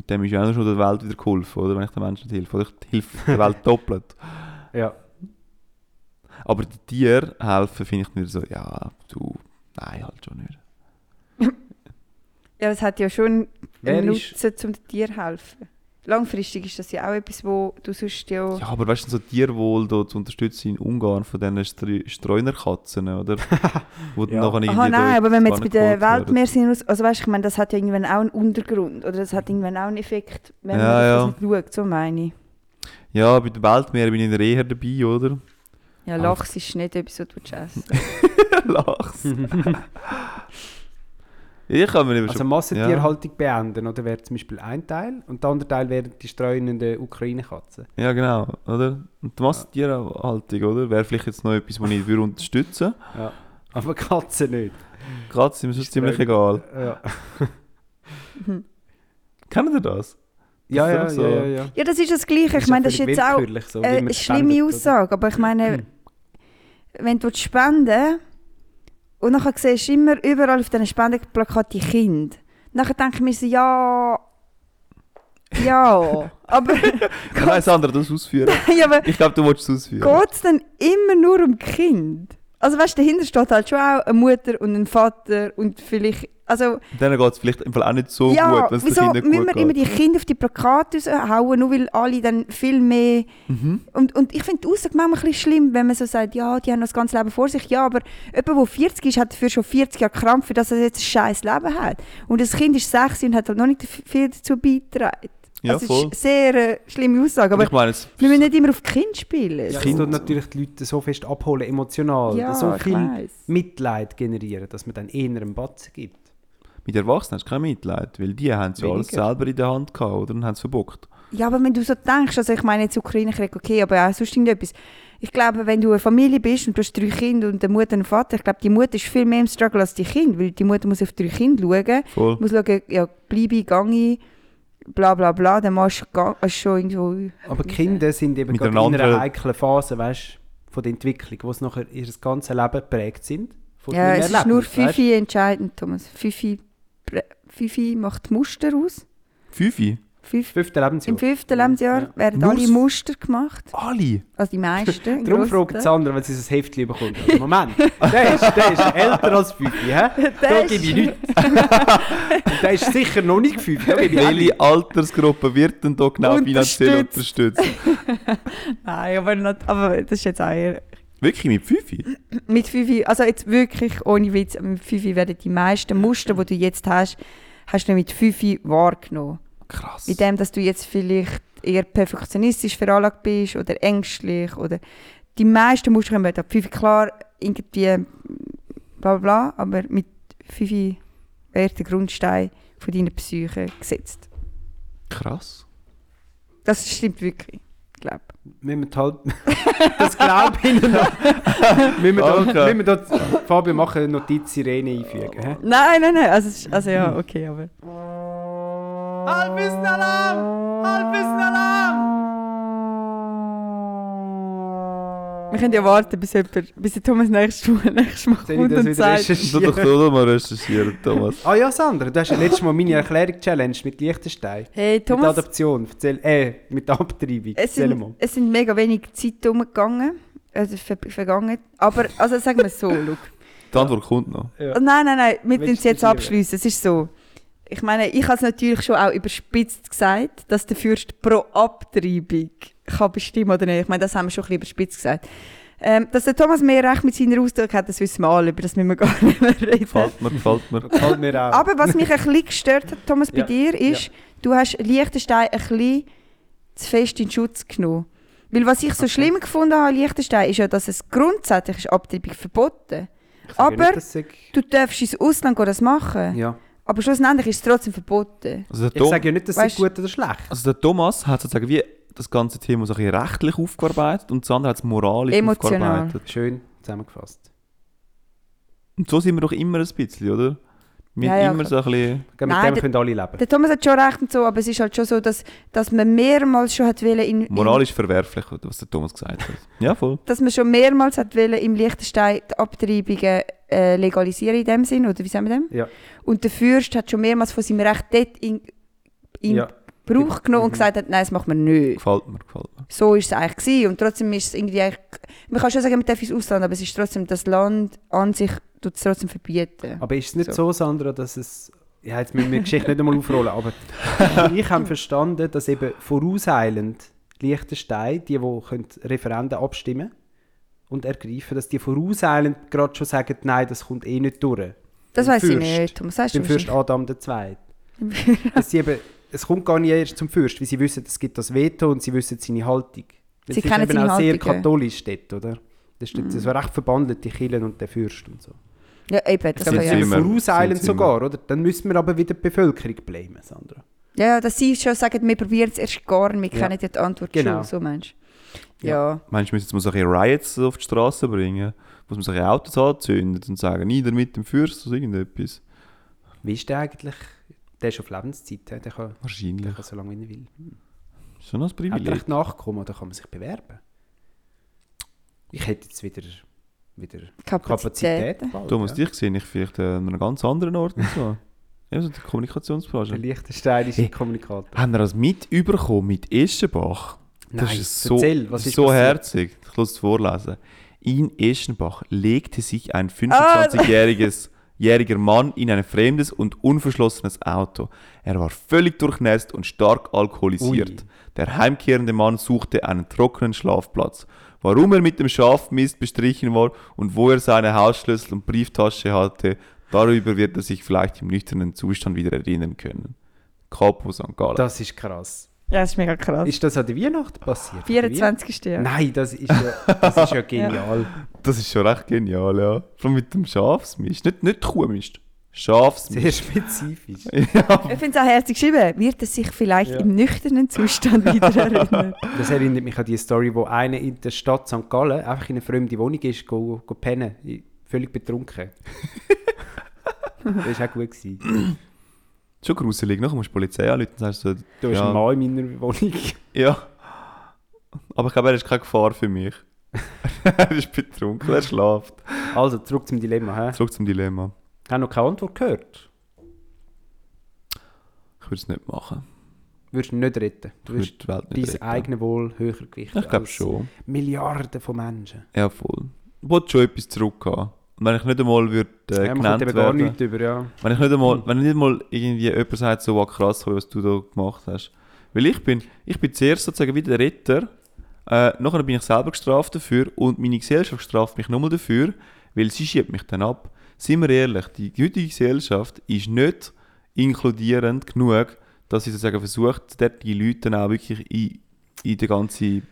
mit dem ist ja auch schon der Welt wieder geholfen, oder? Wenn ich den Menschen nicht helfe. Oder ich helfe der Welt doppelt. Ja. Aber die Tiere helfen, finde ich nicht so, ja, du, nein, halt schon nicht. Ja, es hat ja schon Wer einen ist- Nutzen, um dem Tier zu helfen. Langfristig ist das ja auch etwas, wo du sonst ja... Ja, aber weißt du, so Tierwohl da zu unterstützen in Ungarn von diesen Stre Streunerkatzen, oder? Wo dann Ja. nachher Aha, nein, da aber wenn wir jetzt bei der werden. Weltmeersinn aus... Also weißt du, ich meine, das hat ja irgendwann auch einen Untergrund. Oder das hat irgendwann auch einen Effekt, wenn Ja, man ja. das nicht schaut, so meine ich. Ja, bei den Weltmeeren bin ich eher dabei, oder? Ja, Lachs ist nicht etwas, was du essen Lachs. ich kann mir nicht Also Massentierhaltung beenden, oder wäre zum Beispiel ein Teil und der andere Teil wären die streunenden Ukraine-Katzen. Ja, genau, oder? Und die Massentierhaltung, oder? Wäre vielleicht jetzt noch etwas, was ich würde unterstützen Ja. Aber Katzen nicht. würde. sind mir ziemlich egal. Ja, Kennt ihr das? ja, ja, ist ja, so. ja, ja. Ja, das ist das Gleiche. Ich meine, das ist jetzt auch so, eine spendet, schlimme oder? Aussage, aber ich meine, wenn du spenden und dann siehst du immer überall auf diesen Spendenplakaten die Kinder. Nachher denke ich mir so, ja, ja, aber, Nein, Sandra, du es ausführen. ja, aber Ich glaube, du willst es ausführen. geht es dann immer nur um Kind? Also weißt du, dahinter steht halt schon auch eine Mutter und ein Vater und vielleicht, also Dann geht es vielleicht im Fall auch nicht so ja, gut, wenn es den wieso Kindern müssen wir geht. immer die Kinder auf die Plakate raushauen, nur weil alle dann viel mehr... Mhm. Und, und ich finde die Aussage manchmal ein bisschen schlimm, wenn man so sagt, ja, die haben das ganze Leben vor sich. Ja, aber jemand, der 40 ist, hat dafür schon 40 Jahre Krampf, für das er jetzt ein scheiß Leben hat. Und das Kind ist 6 und hat halt noch nicht viel dazu beigetragen. Ja, also, voll. Das ist eine sehr äh, schlimme Aussage, aber ich meine, es, wir müssen nicht immer auf die Kinder spielen. Ja, Ja, das Kind- tut natürlich die Leute so fest abholen, emotional, so ich viel weiss. Mitleid generieren, dass man dann eher einen Batzen gibt. mit Erwachsenen hast du kein Mitleid, weil die haben es ja alles selber in der Hand gehabt, oder? Und haben es verbockt. Ja, aber wenn du so denkst, also ich meine jetzt Ukraine-Krieg, okay, aber auch sonst irgendetwas. Ich glaube, wenn du eine Familie bist und du hast drei Kinder und eine Mutter und einen Vater, ich glaube, die Mutter ist viel mehr im Struggle als die Kinder, weil die Mutter muss auf drei Kinder schauen, Voll. muss schauen, ja, bleibe, gange, bla bla bla, dann machst du ist schon irgendwo... Aber Kinder sind eben in einer anderen- heiklen Phase, weißt von der Entwicklung, wo sie nachher ihr ganzes Leben geprägt sind. Von Ja, es ist nur Erlebnis? Fifi entscheidend, Thomas. Fifi, Fifi macht Muster aus. Fünfi? Fünf, Fünfte Lebensjahr. Im fünften Lebensjahr Ja. werden Nur alle Muster gemacht. Alle? Also die meisten. Darum fragt. Sandra, wenn sie so ein Heftchen bekommt. Also, Moment, der ist, der ist älter als fünf, hä? Da Der gebe ich ist- nichts. Und der ist sicher noch nicht fünf. Welche Altersgruppe wird denn da genau finanziell unterstützt? Nein, aber, nicht, aber das ist jetzt auch eher... Wirklich mit Fifi? Mit Fifi, also jetzt wirklich ohne Witz, mit Fifi werden die meisten Muster, die du jetzt hast, hast du mit Fifi wahrgenommen. Krass. Mit dem, dass du jetzt vielleicht eher perfektionistisch veranlagt bist oder ängstlich oder die meisten Muster kommen ab Fifi klar irgendwie bla bla bla, aber mit Fifi wird der Grundstein von deiner Psyche gesetzt. Krass. Das stimmt wirklich, ich glaube. Müssen wir halt, das glaube ich noch. müssen wir da, Okay. müssen wir da, Fabio, machen eine Notiz Sirene einfügen. Nein, nein, nein, also, also ja, okay, aber... Halbwissen-Alarm! Halbwissen-Alarm! Wir können ja warten, bis, jemand, bis der Thomas nächstes Mal, nächstes Mal Soll ich kommt das und wieder sagt... Du doch du mal recherchieren, Thomas. Ah ja, Sandra, du hast ja letztes Mal meine Erklärung-Challenge mit Liechtenstein. Hey, Mit Thomas, Adoption. Erzähl, äh, mit der Abtreibung. es Erzähl sind, mal. es sind mega wenig Zeit umgegangen, also ver vergangen. Aber, also sagen wir es so, schau. Die Antwort kommt noch. Ja. Oh, nein, nein, nein, wir müssen es jetzt abschließen. Es ist so. Ich meine, ich habe es natürlich schon auch überspitzt gesagt, dass der Fürst pro Abtreibung kann bestimmen oder nicht. Ich meine, das haben wir schon ein bisschen überspitzt gesagt. Ähm, dass der Thomas mehr Recht mit seiner Ausdruck hat, das wissen wir alle, über das müssen wir gar nicht mehr reden. Gefällt mir, gefällt mir. Gefällt mir auch. Aber was mich ein bisschen gestört hat, Thomas, bei Ja, dir, ist, du hast Liechtenstein ein bisschen zu fest in Schutz genommen. Weil was ich so schlimm gefunden habe an Liechtenstein, ist ja, dass es grundsätzlich ist Abtreibung verboten aber- nicht, ich- Du darfst ins Ausland gehen, das machen. ja. Aber schlussendlich ist es trotzdem verboten. Also der, Ich Tom, sage ja nicht, dass Weißt- sie gut oder schlecht also der Thomas hat sozusagen wie das ganze Thema so ein bisschen rechtlich aufgearbeitet und Sandra hat es moralisch Emotional. aufgearbeitet. Schön zusammengefasst. Und so sind wir doch immer ein bisschen, oder? Wir Ja, haben ja, immer so ein bisschen... Mit Nein, dem der- können alle leben. Der Thomas hat schon recht und so, aber es ist halt schon so, dass, dass man mehrmals schon hat wollen in, in Moralisch verwerflich, was der Thomas gesagt hat. Ja, voll. dass man schon mehrmals hat wollen im Liechtenstein die Abtreibungen äh, legalisieren in dem Sinn, oder wie sagen wir dem? Ja. Und der Fürst hat schon mehrmals von seinem Recht dort in, in Ja. Gebrauch genommen und Mhm. gesagt hat, nein, das macht man nicht. Gefällt mir, gefällt mir. So ist es eigentlich gewesen. und trotzdem ist es irgendwie eigentlich, man kann schon sagen, man darf ins Ausland, aber es ist trotzdem, das Land an sich tut es trotzdem verbieten. Aber ist es nicht So. so, Sandra, dass es. Ja, jetzt müssen wir die Geschichte nicht einmal aufrollen, aber ich habe verstanden, dass eben vorauseilend Liechtenstein, die, die können Referenden abstimmen und ergreifen, dass die vorauseilend gerade schon sagen, nein, das kommt eh nicht durch. Das weiß ich nicht. Thomas, sagst du Beim Fürst Adam II. dass sie eben, es kommt gar nicht erst zum Fürst, weil sie wissen, es gibt das Veto und sie wissen seine Haltung. Weil Sie es ist kennen eben seine auch sehr Haltung, ja. katholisch dort, oder? Das ist dort so recht verbandelt, die Kirchen und der Fürst und so. Ja, eben, das kann sind ja. vorauseilend Sind sogar, oder? Dann müssen wir aber wieder die Bevölkerung blamen, Sandra. Ja, ja, dass sie schon sagen, wir probieren es erst gar nicht, wir Ja. kennen die Antwort Genau. schon, so meinst du? Ja. Meinst du, wir müssen jetzt so bisschen Riots auf die Straße bringen? Muss man so bisschen Autos anzünden und sagen, nieder mit dem Fürst oder irgendetwas? Wie ist der eigentlich? Der ist auf Lebenszeit, der kann, der Wahrscheinlich. kann so lange wie er will. Schon noch ein Hat er Privileg. recht nachkommen oder kann man sich bewerben? Ich hätte jetzt wieder, wieder Kapazität. Kapazität. bald, Thomas, ja. dich sehe ich vielleicht äh, an einem ganz anderen Ort. und So. Ja, so die Der Kommunikationsbranche. Liechtensteinische Hey. Kommunikator. Haben wir das mit überkommen mit Eschenbach? Das Nein, ist so, erzähl, was ist so passiert? herzig. Ich muss es vorlesen. In Eschenbach legte sich ein Ah, 25-jähriges jähriger Mann in ein fremdes und unverschlossenes Auto. Er war völlig durchnässt und stark alkoholisiert. Ui. Der heimkehrende Mann suchte einen trockenen Schlafplatz. Warum er mit dem Schafmist bestrichen war und wo er seine Hausschlüssel und Brieftasche hatte, darüber wird er sich vielleicht im nüchternen Zustand wieder erinnern können. Capo St. Gallen. Das ist krass. Ja, das ist mega krass. Ist das an der Weihnacht passiert? 24. Ja. Nein, das ist ja, das ist ja genial. Das ist schon recht genial, ja. Vor allem mit dem Schafsmist. Nicht, nicht Kuhmist. Schafsmist. Sehr spezifisch. ja. Ich finde es auch herzig geschrieben. Wird er sich vielleicht Ja. im nüchternen Zustand wieder erinnern? Das erinnert mich an die Story, wo einer in der Stadt St. Gallen einfach in eine fremde Wohnung ist, go, go pennen, völlig betrunken. das war auch gut. Gewesen. Schon gruselig. Musst du die Polizei anrufen und sagst so, Du bist ja, ein Mann in meiner Wohnung. ja. Aber ich glaube, er ist keine Gefahr für mich. er ist betrunken, er schlaft. Also, zurück zum Dilemma. Hä? Zurück zum Dilemma. Ich habe noch keine Antwort gehört. Ich würde es nicht machen. würdest ihn nicht retten. Du würdest dein eigenes Wohl höher gewichten. Ich glaube schon. Milliarden von Menschen. Ja, voll. Ich wollte schon etwas zurückhaben. Wenn ich nicht einmal würde, äh, ja, genannt eben gar werden, nichts über, ja. wenn ich nicht einmal, wenn nicht mal irgendwie jemand sagt, so krass, was du da gemacht hast. Weil ich bin, ich bin zuerst sozusagen wie der Retter, äh, nachher bin ich selber gestraft dafür und meine Gesellschaft straft mich nochmal dafür, weil sie schiebt mich dann ab. Seien wir ehrlich, die heutige Gesellschaft ist nicht inkludierend genug, dass sie sozusagen versucht, dort die Leute dann auch wirklich in, in die ganze äh,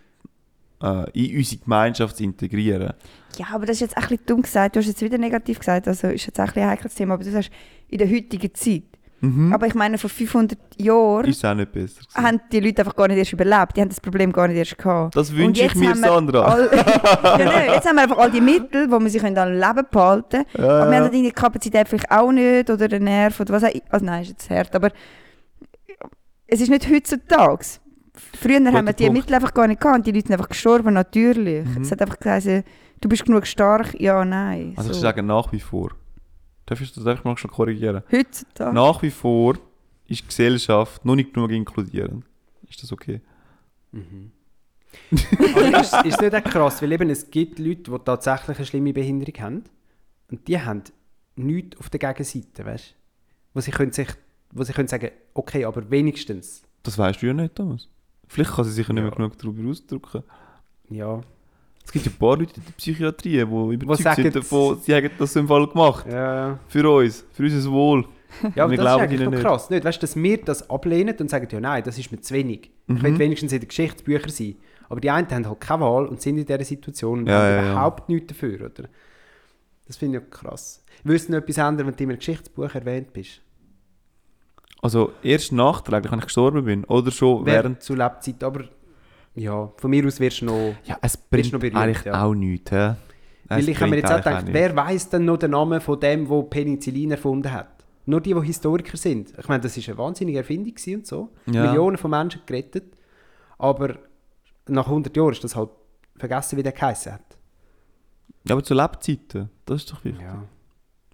in unsere Gemeinschaft zu integrieren. Ja, aber das ist jetzt auch ein bisschen dumm gesagt. Du hast jetzt wieder negativ gesagt, also ist jetzt auch ein bisschen ein heikles Thema, aber du sagst, in der heutigen Zeit. Mhm. Aber ich meine, vor 500 Jahren ist auch nicht besser. gewesen. haben die Leute einfach gar nicht erst überlebt. Die haben das Problem gar nicht erst gehabt. Das wünsche ich mir, haben wir Sandra. All, ja, nein, jetzt haben wir einfach all die Mittel, wo wir sich am Leben behalten können. Aber wir Ja. haben dann die Kapazität vielleicht auch nicht oder den Nerv oder was auch immer. Also nein, ist jetzt hart, aber es ist nicht heutzutage. Früher haben wir die Punkt. Mittel einfach gar nicht gehabt und die Leute sind einfach gestorben, natürlich. Mhm. Es hat einfach gesagt, du bist genug stark, ja, nein. Also ich so. sage nach wie vor. Darf ich das darf ich mal schon korrigieren? Heutzutage. Nach wie vor ist die Gesellschaft noch nicht genug inkludierend. Ist das okay? Aber ist, ist nicht auch krass, weil eben es gibt Leute, die tatsächlich eine schlimme Behinderung haben und die haben nichts auf der Gegenseite, weißt du? Wo sie können sich, wo sie können sagen, okay, aber wenigstens, Das weißt du ja nicht, Thomas. Vielleicht kann sie sich ja nicht mehr Ja. genug darüber ausdrücken. ja. Es gibt ja ein paar Leute in der Psychiatrie, die überzeugt sagen, sind davon, sie haben das im Fall gemacht. Ja, Für uns, für unser Wohl. ja aber Wir das ist eigentlich noch krass, nicht? Weißt du, dass wir das ablehnen und sagen, ja nein, das ist mir zu wenig. Ich Mhm. will wenigstens in den Geschichtsbüchern sein. Aber die einen haben halt keine Wahl und sind in dieser Situation und Ja, haben ja, ja. überhaupt nichts dafür, oder? Das finde ich krass. Würdest du noch etwas ändern, wenn du in einem Geschichtsbuch erwähnt bist? Also erst nachträglich, wenn ich gestorben bin. Oder schon Während während... zu Lebzeit, aber ja, von mir aus wirst du noch... Ja, es bringt noch berühmt, eigentlich ja. auch nichts. hä? Weil Es ich habe mir jetzt auch gedacht, wer weiß denn noch den Namen von dem, der Penicillin erfunden hat? Nur die, die Historiker sind. Ich meine, das war eine wahnsinnige Erfindung und so. Ja. Millionen von Menschen gerettet. Aber nach 100 Jahren ist das halt vergessen, wie der geheißen hat. Ja, aber zu Lebzeiten, das ist doch wichtig. Ja.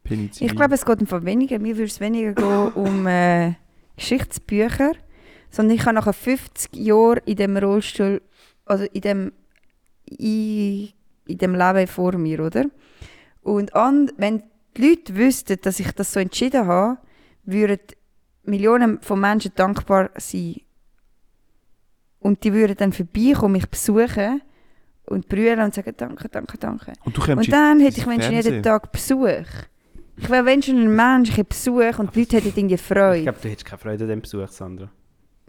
Penicillin. Ich glaube, es geht einfach weniger. Mir würde es weniger gehen um äh, Geschichtsbücher, sondern ich habe nach 50 Jahren in dem Rollstuhl, also in dem, in, in dem Leben vor mir, oder? Und an, wenn die Leute wüssten, dass ich das so entschieden habe, würden Millionen von Menschen dankbar sein. Und die würden dann vorbeikommen, mich besuchen und brüllen und sagen, danke, danke, danke. Und Und dann hätte ich Menschen jeden. Tag Besuch. Ich wäre wenn schon ein Mensch, ich hätte Besuch und die Leute hätten irgendwie Ich Freude. glaube, du hättest keine Freude an dem Besuch, Sandra.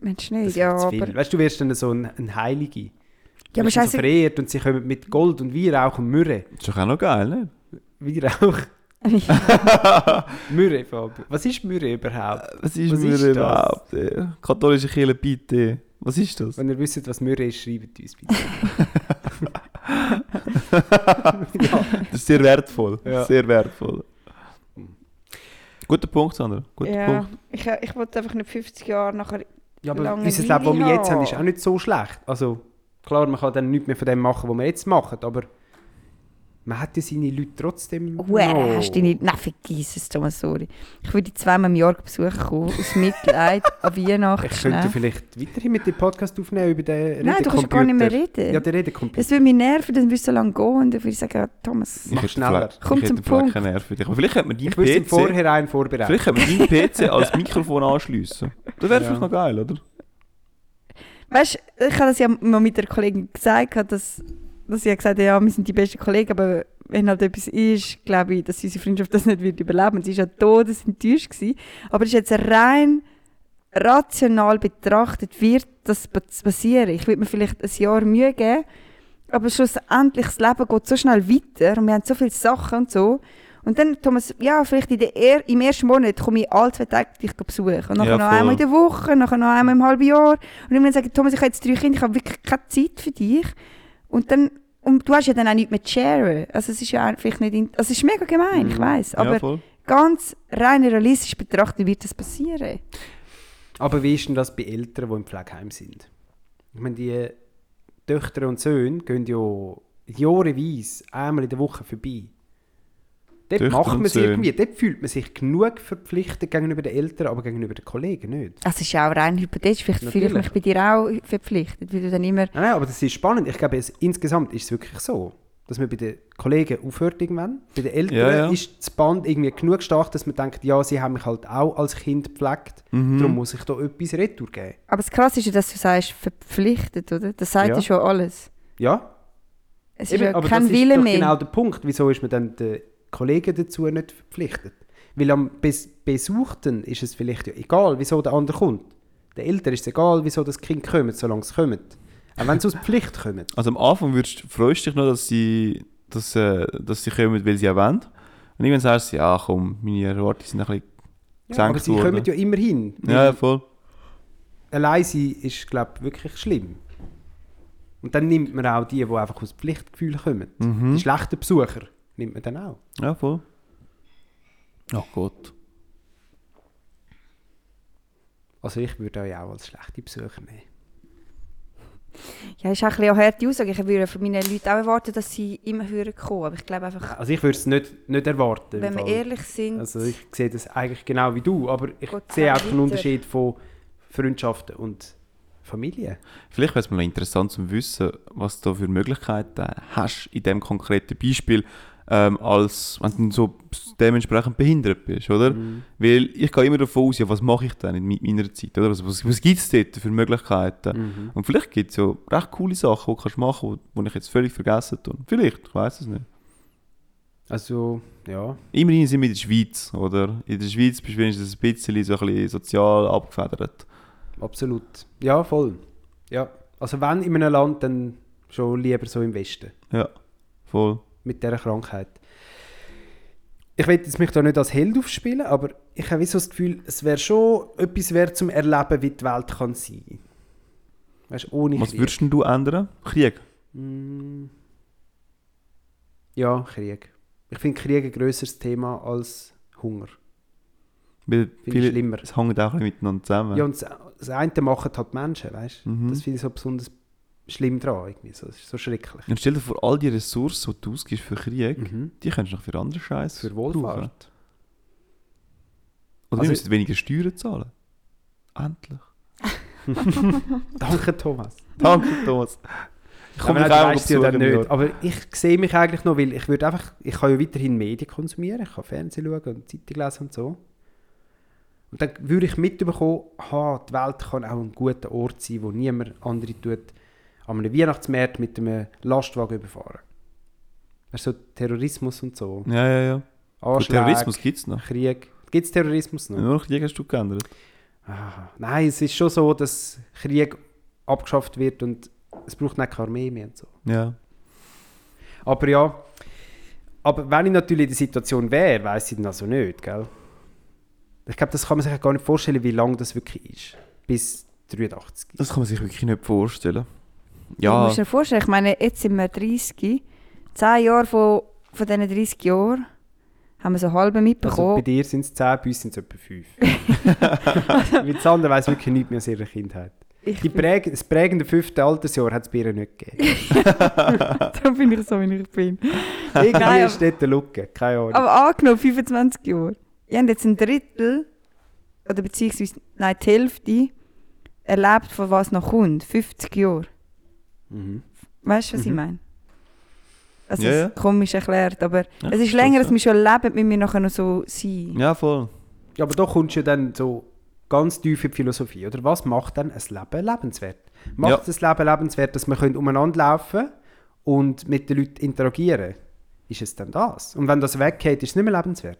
Mensch Das nicht, wäre ja, aber... Weißt du, du wärst dann so ein, ein Heilige. Ja, aber wirst so scheiße. verehrt und sie kommen mit Gold und Weihrauch und Myrrhe. Das ist doch auch noch geil, ne? Weihrauch. Myrrhe, Fabio. Was ist Myrrhe überhaupt? Was ist Was ist das? überhaupt? ey? Katholische Kirche, bitte. Was ist das? Wenn ihr wisst, was Myrrhe ist, schreibt uns bitte. ja. Das ist sehr wertvoll. Ja. Sehr wertvoll. Guter Punkt, Sandra. Guter Ja, Punkt. ich, ich wollte einfach nicht 50 Jahre nachher... ja, aber Langeweile unser Leben, das wir jetzt haben, ist auch nicht so schlecht. Also, klar, man kann dann nichts mehr von dem machen, was wir jetzt machen, aber man hat ja seine Leute trotzdem Uäh, noch. hast du nicht... Nein, vergiss es, Thomas, sorry. Ich würde dich zweimal im Jahr besuchen kommen, aus Mitleid, an Weihnachten. Ich könnte vielleicht weiterhin mit dem Podcast aufnehmen über den Nein, du kannst gar nicht mehr reden. Ja, der Redecomputer. Das würde mich nerven, dann würdest du so lange gehen und dann würde ich sagen, Thomas... Mach schneller. Komm ich zum Punkt. keine Nerven für dich. Aber vielleicht könnte man deinen Ich würde im PC... Vorhinein vorbereiten. Vielleicht könnte man deinen PC als Mikrofon anschliessen. Das wäre Ja. vielleicht noch geil, oder? Weißt du, ich habe das ja mal mit der Kollegin gesagt, dass, dass sie ja gesagt hat, ja, wir sind die besten Kollegen, aber wenn halt etwas ist, glaube ich, dass unsere Freundschaft das nicht wird überleben. Sie war ja todesenttäuscht. Gewesen. Aber es ist jetzt rein rational betrachtet, wird das pa- passieren. Ich würde mir vielleicht ein Jahr Mühe geben, aber schlussendlich, das Leben geht so schnell weiter und wir haben so viele Sachen und so. Und dann, Thomas, ja, vielleicht in der er im ersten Monat komme ich alle zwei Tage dich besuchen. Und nachher Ja, noch einmal in der Woche, nachher noch einmal im halben Jahr. Und dann sage ich, Thomas, ich habe jetzt drei Kinder, ich habe wirklich keine Zeit für dich. Und dann, und du hast ja dann auch nichts mehr zu sharen. Also es ist ja einfach nicht, in, also es ist mega gemein, ich weiß. Aber ja, ganz rein realistisch betrachtet wird das passieren. Aber wie ist denn das bei Eltern, die im Pflegeheim sind? Ich meine, die Töchter und Söhne gehen ja jahreweise einmal in der Woche vorbei. Dort Töchter macht man es irgendwie. Dort fühlt man sich genug verpflichtet gegenüber den Eltern, aber gegenüber den Kollegen nicht. Das ist ja auch rein hypothetisch. Vielleicht fühle ich mich bei dir auch verpflichtet, weil du dann immer... Nein, aber das ist spannend. Ich glaube, es, insgesamt ist es wirklich so, dass man bei den Kollegen aufhört irgendwann. Bei den Eltern Ja, ja. ist das Band irgendwie genug stark, dass man denkt, ja, sie haben mich halt auch als Kind gepflegt, Mhm. darum muss ich da etwas retour geben. Aber das Krasse ist ja, dass du sagst, verpflichtet, oder? Das sagt ja, Ja. schon alles. Ja, Es ist eben, ja kein das ist Wille mehr. genau der Punkt. Wieso ist man dann den Kollegen dazu nicht verpflichtet? Weil am Bes Besuchten ist es vielleicht ja egal, wieso der andere kommt. Den Eltern ist es egal, wieso das Kind kommt, solange es kommt. Auch wenn sie aus Pflicht kommen. Also am Anfang würdest, freust du dich noch, dass sie, dass, äh, dass sie kommen, weil sie auch wollen. Und irgendwann sagst du, ja komm, meine Erwartungen sind ein bisschen Ja, aber sie worden. kommen ja immerhin. Ja, ja, voll. allein sein ist, glaube ich, wirklich schlimm. Und dann nimmt man auch die, die einfach aus Pflichtgefühl kommen. Mhm. Die schlechten Besucher nimmt man dann auch. Ja, voll. Ach Gott. Also ich würde euch auch als schlechte Besucher nehmen. Ja, ist auch ein bisschen eine harte Aussage. Ich würde von meinen Leuten auch erwarten, dass sie immer hören kommen. Aber ich glaube einfach, Also ich würde es nicht, nicht erwarten. wenn wir ehrlich sind... Also ich sehe das eigentlich genau wie du, aber ich Gott sehe auch den. Unterschied von Freundschaften und Familie. Vielleicht wäre es mal interessant zu wissen, was du für Möglichkeiten hast in dem konkreten Beispiel, ähm, als wenn du so dementsprechend behindert bist, oder? Mhm. Weil ich gehe immer davon aus, ja, was mache ich denn in meiner Zeit, oder? Also, was was gibt es dort für Möglichkeiten? Mhm. Und vielleicht gibt es ja recht coole Sachen, die du kannst machen kannst, die ich jetzt völlig vergessen habe. Vielleicht, ich weiß es nicht. Also, ja. Immerhin sind wir in der Schweiz, oder? In der Schweiz bist du wenigstens ein bisschen, so ein bisschen sozial abgefedert. Absolut. Ja, voll. Ja. Also wenn in einem Land, dann schon lieber so im Westen. Ja, voll. Mit dieser Krankheit. Ich will jetzt mich da nicht als Held aufspielen, aber ich habe so das Gefühl, es wäre schon etwas wert zum Erleben, wie die Welt kann sein. Weißt du, ohne Was Krieg. würdest du ändern? Krieg? Mm. Ja, Krieg. Ich finde Krieg ein grösseres Thema als Hunger. Weil ich viele, schlimmer. es hängt auch ein bisschen miteinander zusammen. Ja, und das, das eine machen halt Menschen, weißt du? Mhm. Das finde ich so besonders schlimm dran. Irgendwie. So, das ist so schrecklich. Und stell dir vor, all die Ressourcen, die du ausgibst für Krieg, Mhm. die kannst du noch für andere Scheiße Für Wohlfahrt. Oder Also- wir müssen weniger Steuern zahlen. Endlich. Danke, Thomas. Danke, Thomas. Ich komme du auch weisst ja dann nicht. Aber ich sehe mich eigentlich noch, weil ich würde einfach, ich kann ja weiterhin Medien konsumieren, ich kann Fernsehen schauen und Zeitung lesen und so. Und dann würde ich mitbekommen, aha, die Welt kann auch ein guter Ort sein, wo niemand andere tut, an einem Weihnachtsmarkt mit einem Lastwagen überfahren. Weißt du, so Terrorismus und so. Ja, ja, ja. Anschläge, Terrorismus gibt es noch. Krieg. Gibt es Terrorismus noch? Nur noch Krieg hast du geändert. Ah, nein, es ist schon so, dass Krieg abgeschafft wird und es braucht nicht keine Armee mehr und so. Ja. Aber ja, aber wenn ich natürlich in der Situation wäre, weiß ich dann also nicht, gell? Ich glaube, das kann man sich gar nicht vorstellen, wie lange das wirklich ist. Bis 83. Das kann man sich wirklich nicht vorstellen. Du Ja, musst dir vorstellen, ich meine, jetzt sind wir 30. 10 Jahre von, von diesen 30 Jahren haben wir so halbe Also mitbekommen. bei dir sind es 10, bei uns sind es etwa 5. Weil das andere weiss wirklich nichts mehr aus ihrer Kindheit. Die Präg das prägende fünfte Altersjahr hat es bei ihr nicht gegeben. da bin ich so, wie ich bin. Irgendwie ist dort eine Lücke, keine Ahnung. Aber angenommen, 25 Jahre. Ihr habt jetzt ein Drittel, oder beziehungsweise, nein, die Hälfte, erlebt, von was noch kommt. 50 Jahre. Mhm. Weißt du, was ich Mhm. meine? Also, Ja, es ja. ist komisch erklärt, aber Ja, es ist länger, es, als wir schon leben, müssen wir nachher noch so sein. ja, voll. Ja, aber da kommst du ja dann so ganz tief in die Philosophie, oder? Was macht dann ein Leben lebenswert? Macht Ja. das Leben lebenswert, dass man können umeinander laufen und mit den Leuten interagieren? Ist es dann das? Und wenn das weggeht, ist es nicht mehr lebenswert?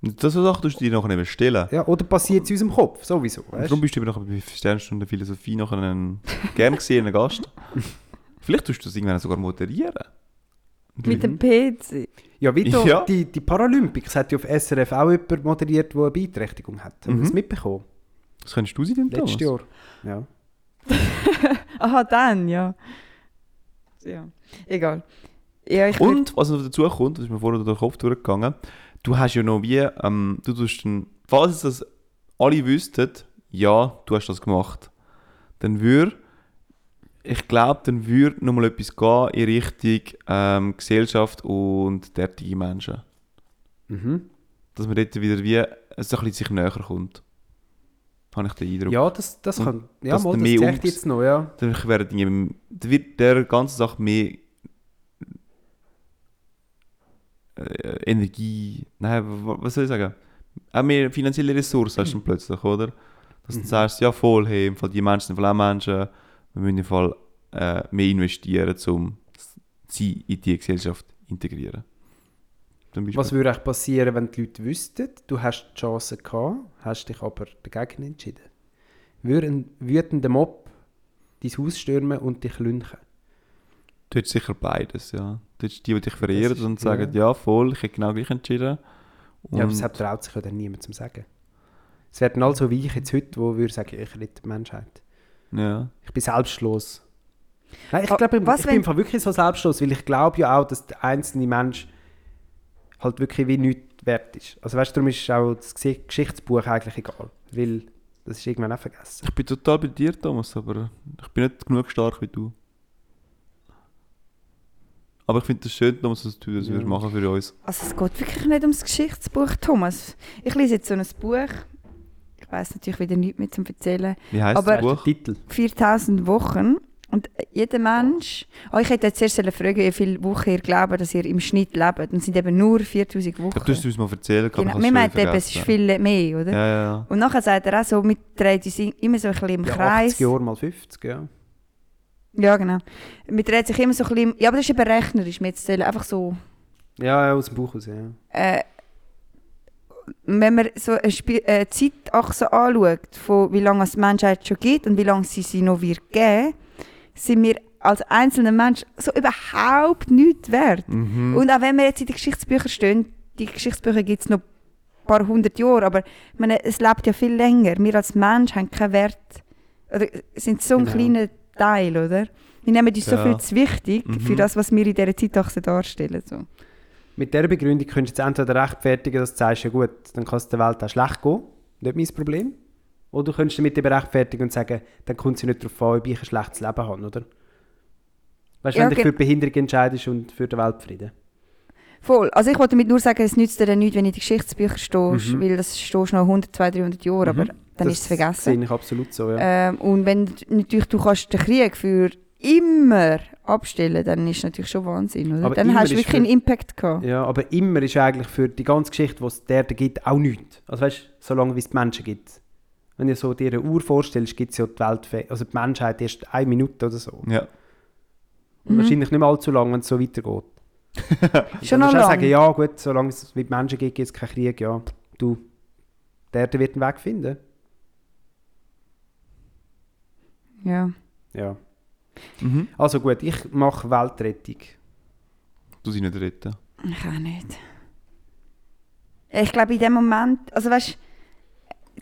Das Sache tust du dir nachher eben stellen. Ja, oder passiert es in unserem Kopf, sowieso, weißt? darum bist du eben nachher bei Sternstunde Philosophie nachher ein gern gesehener Gast. Vielleicht tust du das irgendwann sogar moderieren. Mit dem PC. Ja, wie da, Ja. die, die Paralympics hat ja auf SRF auch jemand moderiert, der eine Beeinträchtigung hat. Haben wir Mhm. das mitbekommen? Was könntest du sein denn, Letztes Thomas? Jahr. Ja. Aha, dann, ja. Ja, egal. Ja, Und was noch dazu kommt, das ist mir vorher durch den Kopf durchgegangen, du hast ja noch wie, ähm, du tust dann, falls es das alle wüssten, ja, du hast das gemacht, dann würde ich glaube, dann würde nochmal etwas gehen in Richtung ähm, Gesellschaft und derartige Menschen. Mhm. Dass man dort wieder wie so ein bisschen sich näher kommt. Habe ich den Eindruck. Ja, das, das Und kann. Ja, dass mal, das zeigt jetzt noch, ja. Werden dann wird der ganze Sache mehr äh, Energie, nein, wa- was soll ich sagen? Auch mehr finanzielle Ressourcen hast du dann plötzlich, oder? Dass du sagst, ja voll, hey, im Fall die Menschen sind auch Menschen, wir müssen im Fall äh, mehr investieren, um sie in die Gesellschaft zu integrieren. Was würde eigentlich passieren, wenn die Leute wüssten, du hast die Chance gehabt, hast dich aber dagegen entschieden? Würde ein wütender Mob dein Haus stürmen und dich lünchen? Du hättest sicher beides, ja. Du hättest die, die dich verehren und sagen, ja. voll, ich hätte genau gleich entschieden. Ja, aber Und- das traut sich ja dann niemand zu sagen. Es werden also wie ich jetzt heute, wo würde sagen, ich rette die Menschheit. ja. Ich bin selbstlos. Nein, ich glaube, ich, was, ich bin im Fall wirklich so selbstlos, weil ich glaube ja auch, dass der einzelne Mensch halt wirklich wie nichts wert ist. Also weißt du, darum ist auch das Geschichtsbuch eigentlich egal, weil das ist irgendwann auch vergessen. Ich bin total bei dir, Thomas, aber ich bin nicht genug stark wie du. Aber ich finde es schön, Thomas, dass du das Ja. machen für uns. Also es geht wirklich nicht ums Geschichtsbuch, Thomas. Ich lese jetzt so ein Buch. Ich weiß natürlich wieder nichts mehr zum Erzählen. Wie Aber- das Buch? Titel. 4000 Wochen. Und jeder Mensch... Oh, ich hätte jetzt zuerst sollen fragen, wie viele Wochen ihr glaubt, dass ihr im Schnitt lebt. Und es sind eben nur 4000 Wochen. Ich du hast es uns mal erzählt, aber genau. ich Wir meinten es eben, es ist viel mehr, oder? Ja, ja, ja. Und nachher sagt er auch so, wir drehen uns immer so ein bisschen im Ja, Kreis. 80 Jahre mal 50, ja. Ja, genau. Wir drehen sich immer so ein bisschen... Ja, aber das ist eben rechnerisch. Wir erzählen einfach so... Ja, ja, aus dem Buch raus, ja. Äh, wenn man so eine, Spi eine Zeitachse anschaut, von wie lange es die Menschheit schon gibt und wie lange sie sie noch wird geben, sind wir als einzelner Mensch so überhaupt nichts wert. Mhm. Und auch wenn wir jetzt in den Geschichtsbüchern stehen, die Geschichtsbücher gibt es noch ein paar hundert Jahre, aber ich meine, es lebt ja viel länger. Wir als Mensch haben keinen Wert, oder sind so ein Genau. kleiner Teil, oder? Wir nehmen uns so Ja. viel zu wichtig Mhm. für das, was wir in dieser Zeitachse darstellen. So. Mit dieser Begründung könntest du jetzt entweder rechtfertigen, dass du sagst, ja gut, dann kann es der Welt auch schlecht gehen, nicht mein Problem. Oder du könntest damit eben rechtfertigen und sagen, dann kommt ja nicht darauf an, ob ich ein schlechtes Leben habe, oder? Weißt du, Ja, wenn du für die Behinderung entscheidest und für den Weltfrieden. Voll. Also ich wollte damit nur sagen, es nützt dir dann nichts, wenn du in die Geschichtsbücher stehst, Mhm. weil das stehst noch 100, 200, 300 Jahre, aber dann ist es sehe vergessen. ich absolut so, ja. Ähm, und wenn du- natürlich du kannst den Krieg für immer abstellen, dann ist es natürlich schon Wahnsinn, oder? Aber dann hast du wirklich für- einen Impact gehabt. Ja, aber immer ist eigentlich für die ganze Geschichte, die es der da gibt, auch nichts. Also weißt du, solange wie es die Menschen gibt. Wenn du so dir eine Uhr vorstellst, gibt es ja die Welt, also die Menschheit erst eine Minute oder so. Ja. Mhm. Wahrscheinlich nicht mehr allzu lange, wenn es so weitergeht. Schon noch lange. sagen, ja gut, solange es mit Menschen gibt, gibt es keinen Krieg, ja. Du, der Erde wird einen Weg finden. Ja. Ja. Mhm. Also gut, ich mache Weltrettung. Du sie nicht retten. Ich auch nicht. Ich glaube, in dem Moment, also weißt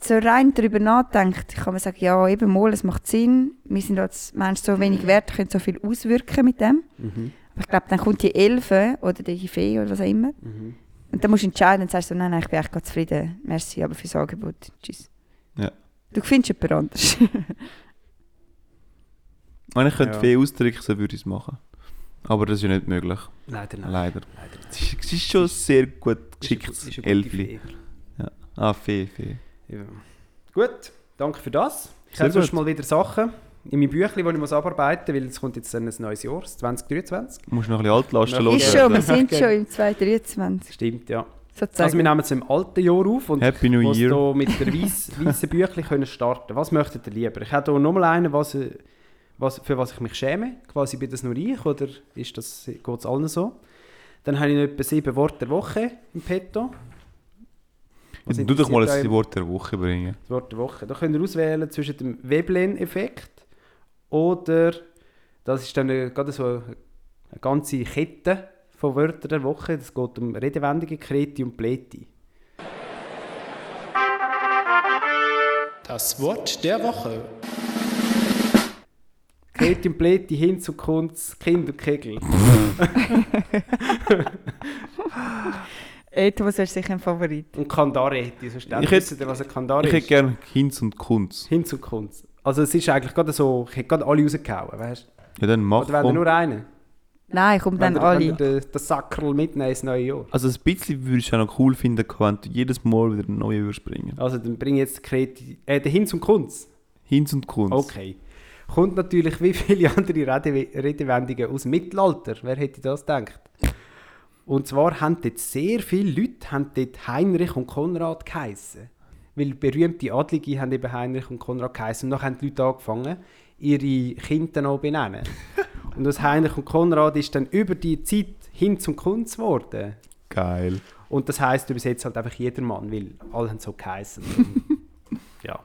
so rein darüber nachdenkt, kann man sagen, ja, eben mal, es macht Sinn, wir sind als Mensch so wenig wert, können so viel auswirken mit dem. Mhm. Aber ich glaube, dann kommt die Elfe oder die Fee oder was auch immer. Mhm. Und dann musst du entscheiden und sagst so, nein, nein, ich bin echt ganz zufrieden. Merci, aber fürs Angebot. Tschüss. Ja. Du findest jemand anders. Wenn ich könnte Ja. Fee ausdrücken, so würde ich es machen. Aber das ist ja nicht möglich. Leider nein. Leider. Leider. Es ist, es ist schon sehr gut Ist geschickt. eine- ist eine gute Elfli. Fee. Ah, Fee, Fee. Ja. Gut, danke für das. Ich habe sonst mal wieder Sachen in meinem Büchlein, die ich muss abarbeiten muss, weil es kommt jetzt ein neues Jahr, das 2023. Du musst noch ein bisschen Altlasten Ja. ist loswerden. schon, wir sind schon im 2023. Stimmt, ja. Sozusagen. Also wir nehmen es im alten Jahr auf und Happy New Year. mit der weißen Büchlein können starten. Was möchtet ihr lieber? Ich habe hier nochmal einen, was, was, für was ich mich schäme. Quasi bin das nur ich oder ist das, geht es allen so? Dann habe ich noch etwa sieben Worte der Woche im Petto. Was Du doch mal euch? Wort der Woche bringen. Das Wort der Woche. Da könnt ihr auswählen zwischen dem Veblen-Effekt oder das ist dann äh, gerade so eine, eine ganze Kette von Wörtern der Woche. Das geht um Redewendungen, Kreti und Pleti. Das Wort der Woche. Kreti und Pleti, Hinz und Kunz, Kind und Kegel. Thomas, wärst sicher ein Favorit. Und Kandare hätte ich sonst Ich hätte- was ein Kandare Ich hätte ist? gerne Hinz und Kunz. Hinz und Kunz. Also es ist eigentlich gerade so, ich hätte gerade alle rausgehauen, weißt du? Ja, dann mach Oder wenn komm. nur einen? Nein, kommt dann Wenn alle. ihr den, den Sackerl mitnehmen ins neue Jahr. Also ein bisschen würde ich auch noch cool finden, wenn du jedes Mal wieder eine neue würdest bringen. Also dann bring jetzt Kreti, äh, den Hinz und Kunz. Hinz und Kunst. Okay. Kommt natürlich wie viele andere Rede Redewendungen aus dem Mittelalter. Wer hätte das gedacht? Und zwar haben dort sehr viele Leute haben dort Heinrich und Konrad geheissen. Weil berühmte Adlige haben eben Heinrich und Konrad geheissen. Und dann haben die Leute angefangen, ihre Kinder noch benennen. und aus Heinrich und Konrad ist dann über die Zeit Hinz und Kunz geworden. Geil. Und das heisst übersetzt halt einfach jedermann, weil alle haben so geheissen. ja.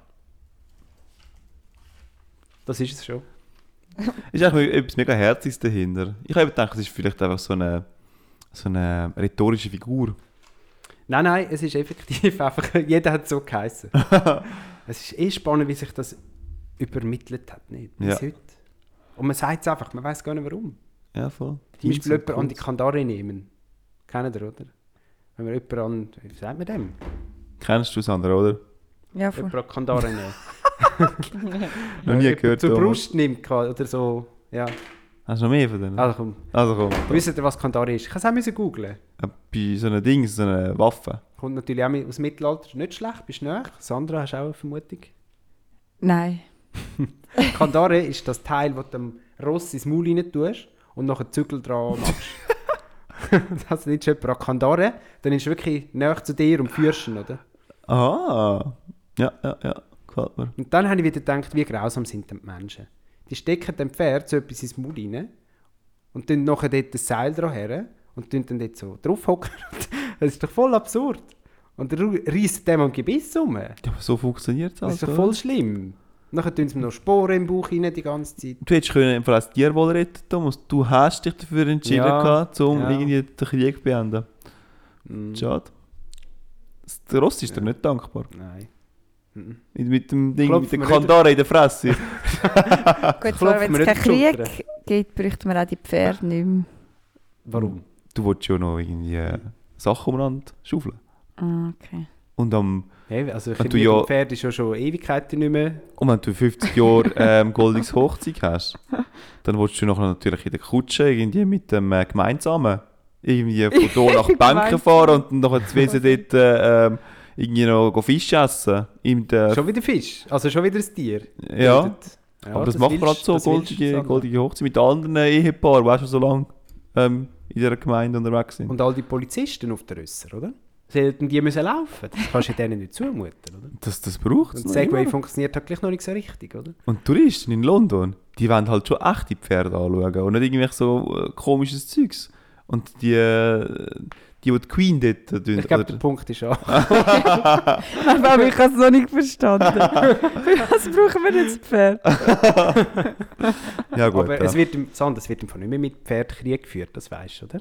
Das ist es schon. Ist eigentlich etwas mega Herziges dahinter. Ich habe gedacht, es ist vielleicht einfach so eine, so eine rhetorische Figur. Nein, nein, es ist effektiv einfach, jeder hat so geheissen. es ist eh spannend, wie sich das übermittelt hat, nicht? Bis Ja. heute. Und man sagt es einfach, man weiß gar nicht warum. Ja, voll. Zum Beispiel jemanden an die. Kandare nehmen. Kennt ihr, oder? Wenn man jemanden an, wie sagt man dem? Kennst du Sandra, oder? Ja, voll. Jemanden an die Kandare nehmen. Noch nie gehört. Zur. Brust nimmt quasi, oder so. Ja. Hast du noch mehr von denen? Also komm, Also komm. wisst ihr, was Kandare ist? Ich kann es auch googlen. Äh, Bei so einem Ding, so einer Waffe. Kommt natürlich auch mit- aus dem Mittelalter. Nicht schlecht, bist du näher. Sandra, hast du auch eine Vermutung? Nein. Kandare ist das Teil, das du dem Ross ins Maul rein tust und noch einen Zügel dran machst. das ist jemand an Kandare, dann ist er wirklich näher zu dir und führst ihn, oder? Ah. Ja, ja, ja. Gefällt mir. Und dann habe ich wieder gedacht, wie grausam sind denn die Menschen. Die stecken dem Pferd so etwas ins Maul rein und dann nachher dort das Seil dran her und tun dann dort so draufhocken. das ist doch voll absurd. Und dann reißt dem am Gebiss um. Das Ja, aber so funktioniert es ist also. doch voll schlimm. Nachher tun sie mir noch Sporen im Bauch rein die ganze Zeit. Du hättest können Fall als Tierwohl retten, Thomas. Du hast dich dafür entschieden, Ja, gehabt, um ja. irgendwie den Krieg zu beenden. Mm, Schade. Das- Der Ross ist dir nicht dankbar. Nein. Mit, mit dem Ding, Klopft mit nicht- Kandare in der Fresse. Gut, zwar, wenn es keinen Krieg gibt, bräuchten wir auch die Pferde nicht mehr. Warum? Du willst ja noch irgendwie äh, Sachen umeinander schaufeln. Ah, okay. Und, am, Hey, also ich Wenn du ja- Pferd ist ja schon Ewigkeiten nicht mehr. und wenn du 50 Jahre ähm, goldiges Hochzeug hast, dann willst du nachher natürlich in der Kutsche irgendwie mit dem äh, Gemeinsamen irgendwie von hier nach Banken fahren und dann nachher zu dort äh, ähm, irgendwie noch Fisch essen. Der, Schon wieder Fisch, also schon wieder ein Tier. ja. Ja, aber das, macht man halt so, das goldige, goldige Hochzeit mit anderen Ehepaaren, weißt du, so lange ähm, in dieser Gemeinde unterwegs sind. Und all die Polizisten auf der Rösser, oder? Sollten die müssen laufen? Das kannst du denen nicht zumuten, oder? Das, das braucht es Und Segway funktioniert halt gleich noch nicht so richtig, oder? Und Touristen in London, die wollen halt schon echte Pferde anschauen und nicht irgendwelche so äh, komisches Zeugs. Und die, äh, die, die die Queen dort tun, Ich glaube, oder- der Punkt ist an. Aber ich habe es noch nicht verstanden. Für was brauchen wir jetzt Pferd? ja gut, Aber ja. es wird, im, Sand, es wird im Fall nicht mehr mit Pferd Krieg geführt, das weißt du, oder?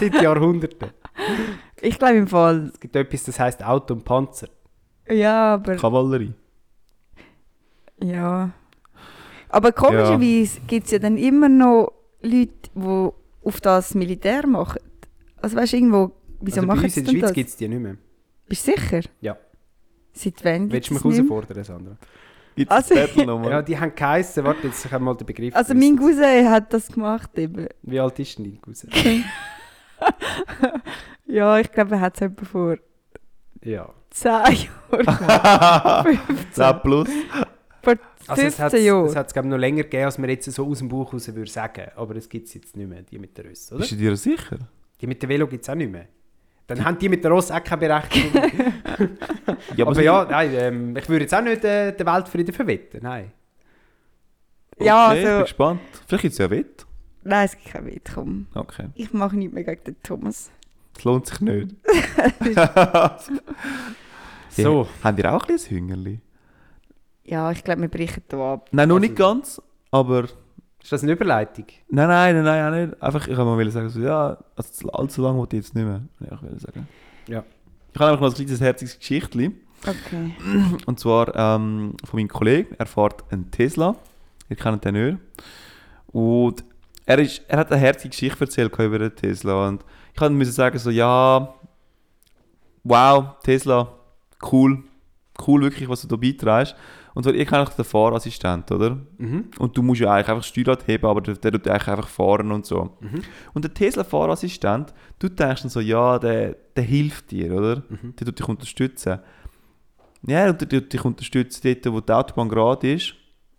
Seit Jahrhunderten. Ich glaube im Fall. Es gibt etwas, das heißt Auto und Panzer. Ja, aber. Kavallerie. Ja. Aber komischerweise gibt es ja dann immer noch Leute, die auf das Militär machen. Also weißt du, irgendwo, wieso also machen sie in der Schweiz das? gibt es die nicht mehr. Bist du sicher? Ja. Seit wann Willst du mich es herausfordern, Sandra? Gibt es Also- das Battle nochmal? Ja, die haben geheissen, warte, jetzt ich habe mal den Begriff. Also gewusst. mein Cousin hat das gemacht eben. Wie alt ist denn dein Cousin? Ja, ich glaube, er hat es etwa vor ja. 10 Jahren. 10 plus. vor Also es 15 hat Jahren. es hat's, glaub, ich, noch länger gegeben, als man jetzt so aus dem Buch raus würde sagen. Aber es gibt es jetzt nicht mehr, die mit der Ross, oder? Bist du dir sicher? Die mit der Velo gibt es auch nicht mehr. Dann haben die mit der Ross auch keine Berechtigung. Ja, aber so- ja, nein, ähm, ich würde jetzt auch nicht äh, den Weltfrieden verwetten, nein. Ja, okay, ich bin also- gespannt. Vielleicht gibt es ja Wett. Nein, es gibt kein Wett, komm. Okay. Ich mache nichts mehr gegen den Thomas. Das lohnt sich nicht. So. Habt ihr auch ein bisschen Hüngerli? Ja, ich glaube, wir brechen hier ab. Nein, noch Also- nicht ganz, aber... Ist das eine Überleitung? Nein, nein, nein, nein, auch nicht. Einfach, ich wollte mal sagen, so, ja, also allzu lange wollte ich jetzt nicht mehr. Ja, ich will sagen. Ja. Ich habe einfach noch ein kleines herziges Geschichtli. Okay. Und zwar ähm, von meinem Kollegen. Er fährt einen Tesla. Ihr kennt den nicht. Und er, ist, er hat eine herzige Geschichte erzählt über den Tesla. Und ich musste müssen sagen, so, ja, wow, Tesla, cool. Cool wirklich, was du da beiträgst. Und zwar, ich kenne eigentlich den Fahrassistent, oder? Mhm. Und du musst ja eigentlich einfach das Steuerrad heben, aber der, der tut eigentlich einfach fahren und so. Mhm. Und der Tesla-Fahrassistent, du denkst dann so, ja, der, der hilft dir, oder? Mhm. Der tut dich unterstützen. Ja, der tut dich unterstützen dort, wo die Autobahn gerade ist,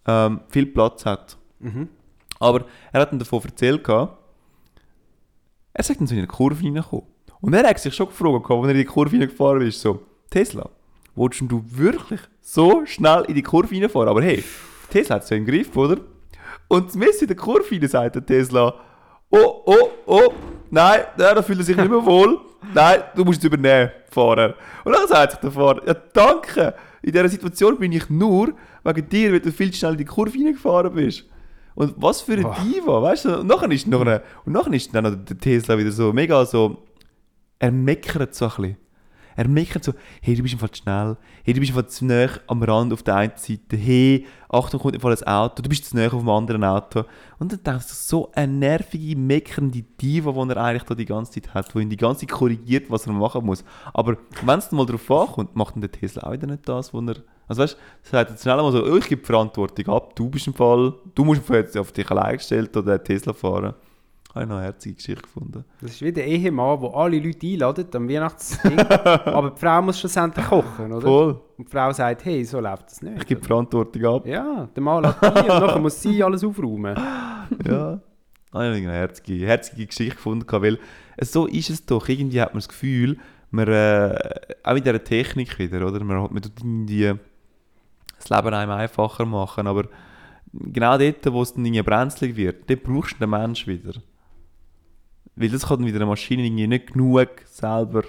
ähm, viel Platz hat. Mhm. Aber er hat dann davon erzählt, gehabt, er sagt dann so in eine Kurve reingekommen. Und er hat sich schon gefragt, als er in die Kurve reingefahren ist, so, Tesla, willst du wirklich so schnell in die Kurve reinfahren? Aber hey, Tesla hat es ja im Griff, oder? Und Messi in der Kurve rein sagt der Tesla, oh, oh, oh, nein, der, da fühlt er sich nicht mehr wohl. Nein, du musst es übernehmen, Fahrer. Und dann sagt sich der Fahrer, ja danke, in dieser Situation bin ich nur wegen dir, weil du viel zu schnell in die Kurve reingefahren bist. Und was für Boah. Diva, weißt du? Und nachher ist, noch eine, und nachher ist dann noch der Tesla wieder so mega so, er meckert so ein bisschen. Er meckert so, hey, du bist einfach zu schnell, hey, du bist einfach zu nah am Rand auf der einen Seite, hey, Achtung, kommt einfach ein Auto, du bist zu nah auf dem anderen Auto. Und dann denkst du, so eine nervige, meckernde Diva, die er eigentlich da die ganze Zeit hat, die ihn die ganze Zeit korrigiert, was er machen muss. Aber wenn es dann mal darauf ankommt, macht dann der Tesla auch wieder nicht das, was er... Also weißt du, sagt jetzt schnell mal so, oh, ich gebe die Verantwortung ab, du bist im Fall, du musst im Fall jetzt auf dich allein gestellt oder den Tesla fahren. Habe ich noch eine herzige Geschichte gefunden. Das ist wie der Ehemann, der alle Leute einladet am Weihnachtsding. aber die Frau muss schlussendlich kochen, oder? Voll. Und die Frau sagt, hey, so läuft das nicht. Ich gebe die Verantwortung ab. ja, der Mann lädt ein und nachher muss sie alles aufräumen. ja. Ich habe eine herzige, herzige Geschichte gefunden, weil so ist es doch. Irgendwie hat man das Gefühl, man, äh, auch in dieser Technik wieder, oder? Man, hat- man tut irgendwie das Leben einem einfacher machen, aber genau dort, wo es dann irgendwie brenzlig wird, dort brauchst du den Mensch wieder. Weil das kann dann wieder eine Maschine irgendwie nicht genug selber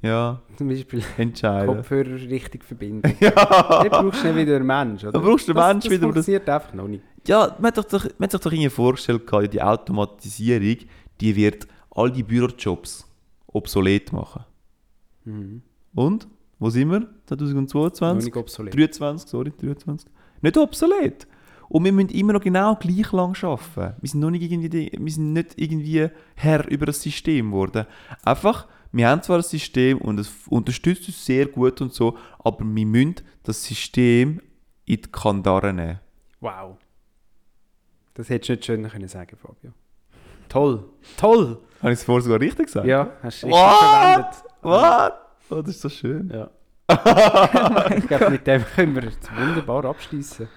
ja, Zum Beispiel entscheiden. Kopfhörer richtig verbinden. Ja. Dort brauchst du nicht wieder einen Mensch, oder? Da brauchst du den das, Mensch das wieder, das- funktioniert einfach noch nicht. Ja, man hat, doch, man hat sich doch irgendwie vorgestellt, die Automatisierung, die wird all die Bürojobs obsolet machen. Mhm. Und? Wo sind wir? Noch 2022? nicht obsolet. 23, sorry, 23. Nicht obsolet. Und wir müssen immer noch genau gleich lang arbeiten. Wir sind noch nicht irgendwie, wir sind nicht irgendwie Herr über das System geworden. Einfach, wir haben zwar ein System und es unterstützt uns sehr gut und so, aber wir müssen das System in die Kandare nehmen. Wow. Das hättest du nicht schöner können sagen, Fabio. Toll. Toll. Habe ich es vorher sogar richtig gesagt? Ja, hast du richtig What? verwendet. Was? Oh, das ist so schön. Ja. ich glaube, mit dem können wir es wunderbar abschließen.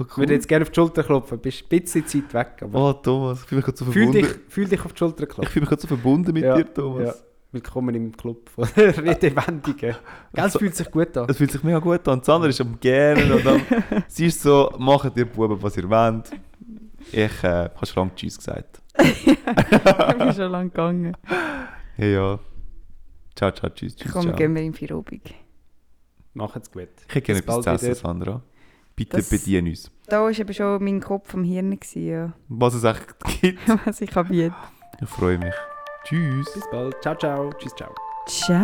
Oh, Ich würde jetzt gerne auf die Schulter klopfen. Du bist ein bisschen Zeit weg, aber Oh, Thomas, ich fühle mich gerade so fühl, verbunden. dich, fühl dich auf die Schulter Ich klopfen. fühle mich gerade so verbunden mit Ja, dir, Thomas. ja. Willkommen im Club von Redewendigen. Es fühlt sich gut an. Es fühlt sich mega gut an. Sandra ist am Gähnen und am, sie ist so, macht ihr Buben, was ihr wollt. Ich äh, habe schon lange Tschüss gesagt. Ich bin schon lange gegangen. Hey, ja. Ciao, ciao, tschüss, tschüss, Komm, ciao. gehen wir in Virobig. Macht's gut. Ich hätte gerne etwas zu essen, wieder. Sandra. Bitte Das- bedien uns. Da war eben schon mein Kopf am Hirn, gewesen, ja. Was es echt gibt. was ich anbiete. Ich freue mich. Tschüss. Bis bald. Ciao, ciao. Tschüss, ciao. Ciao.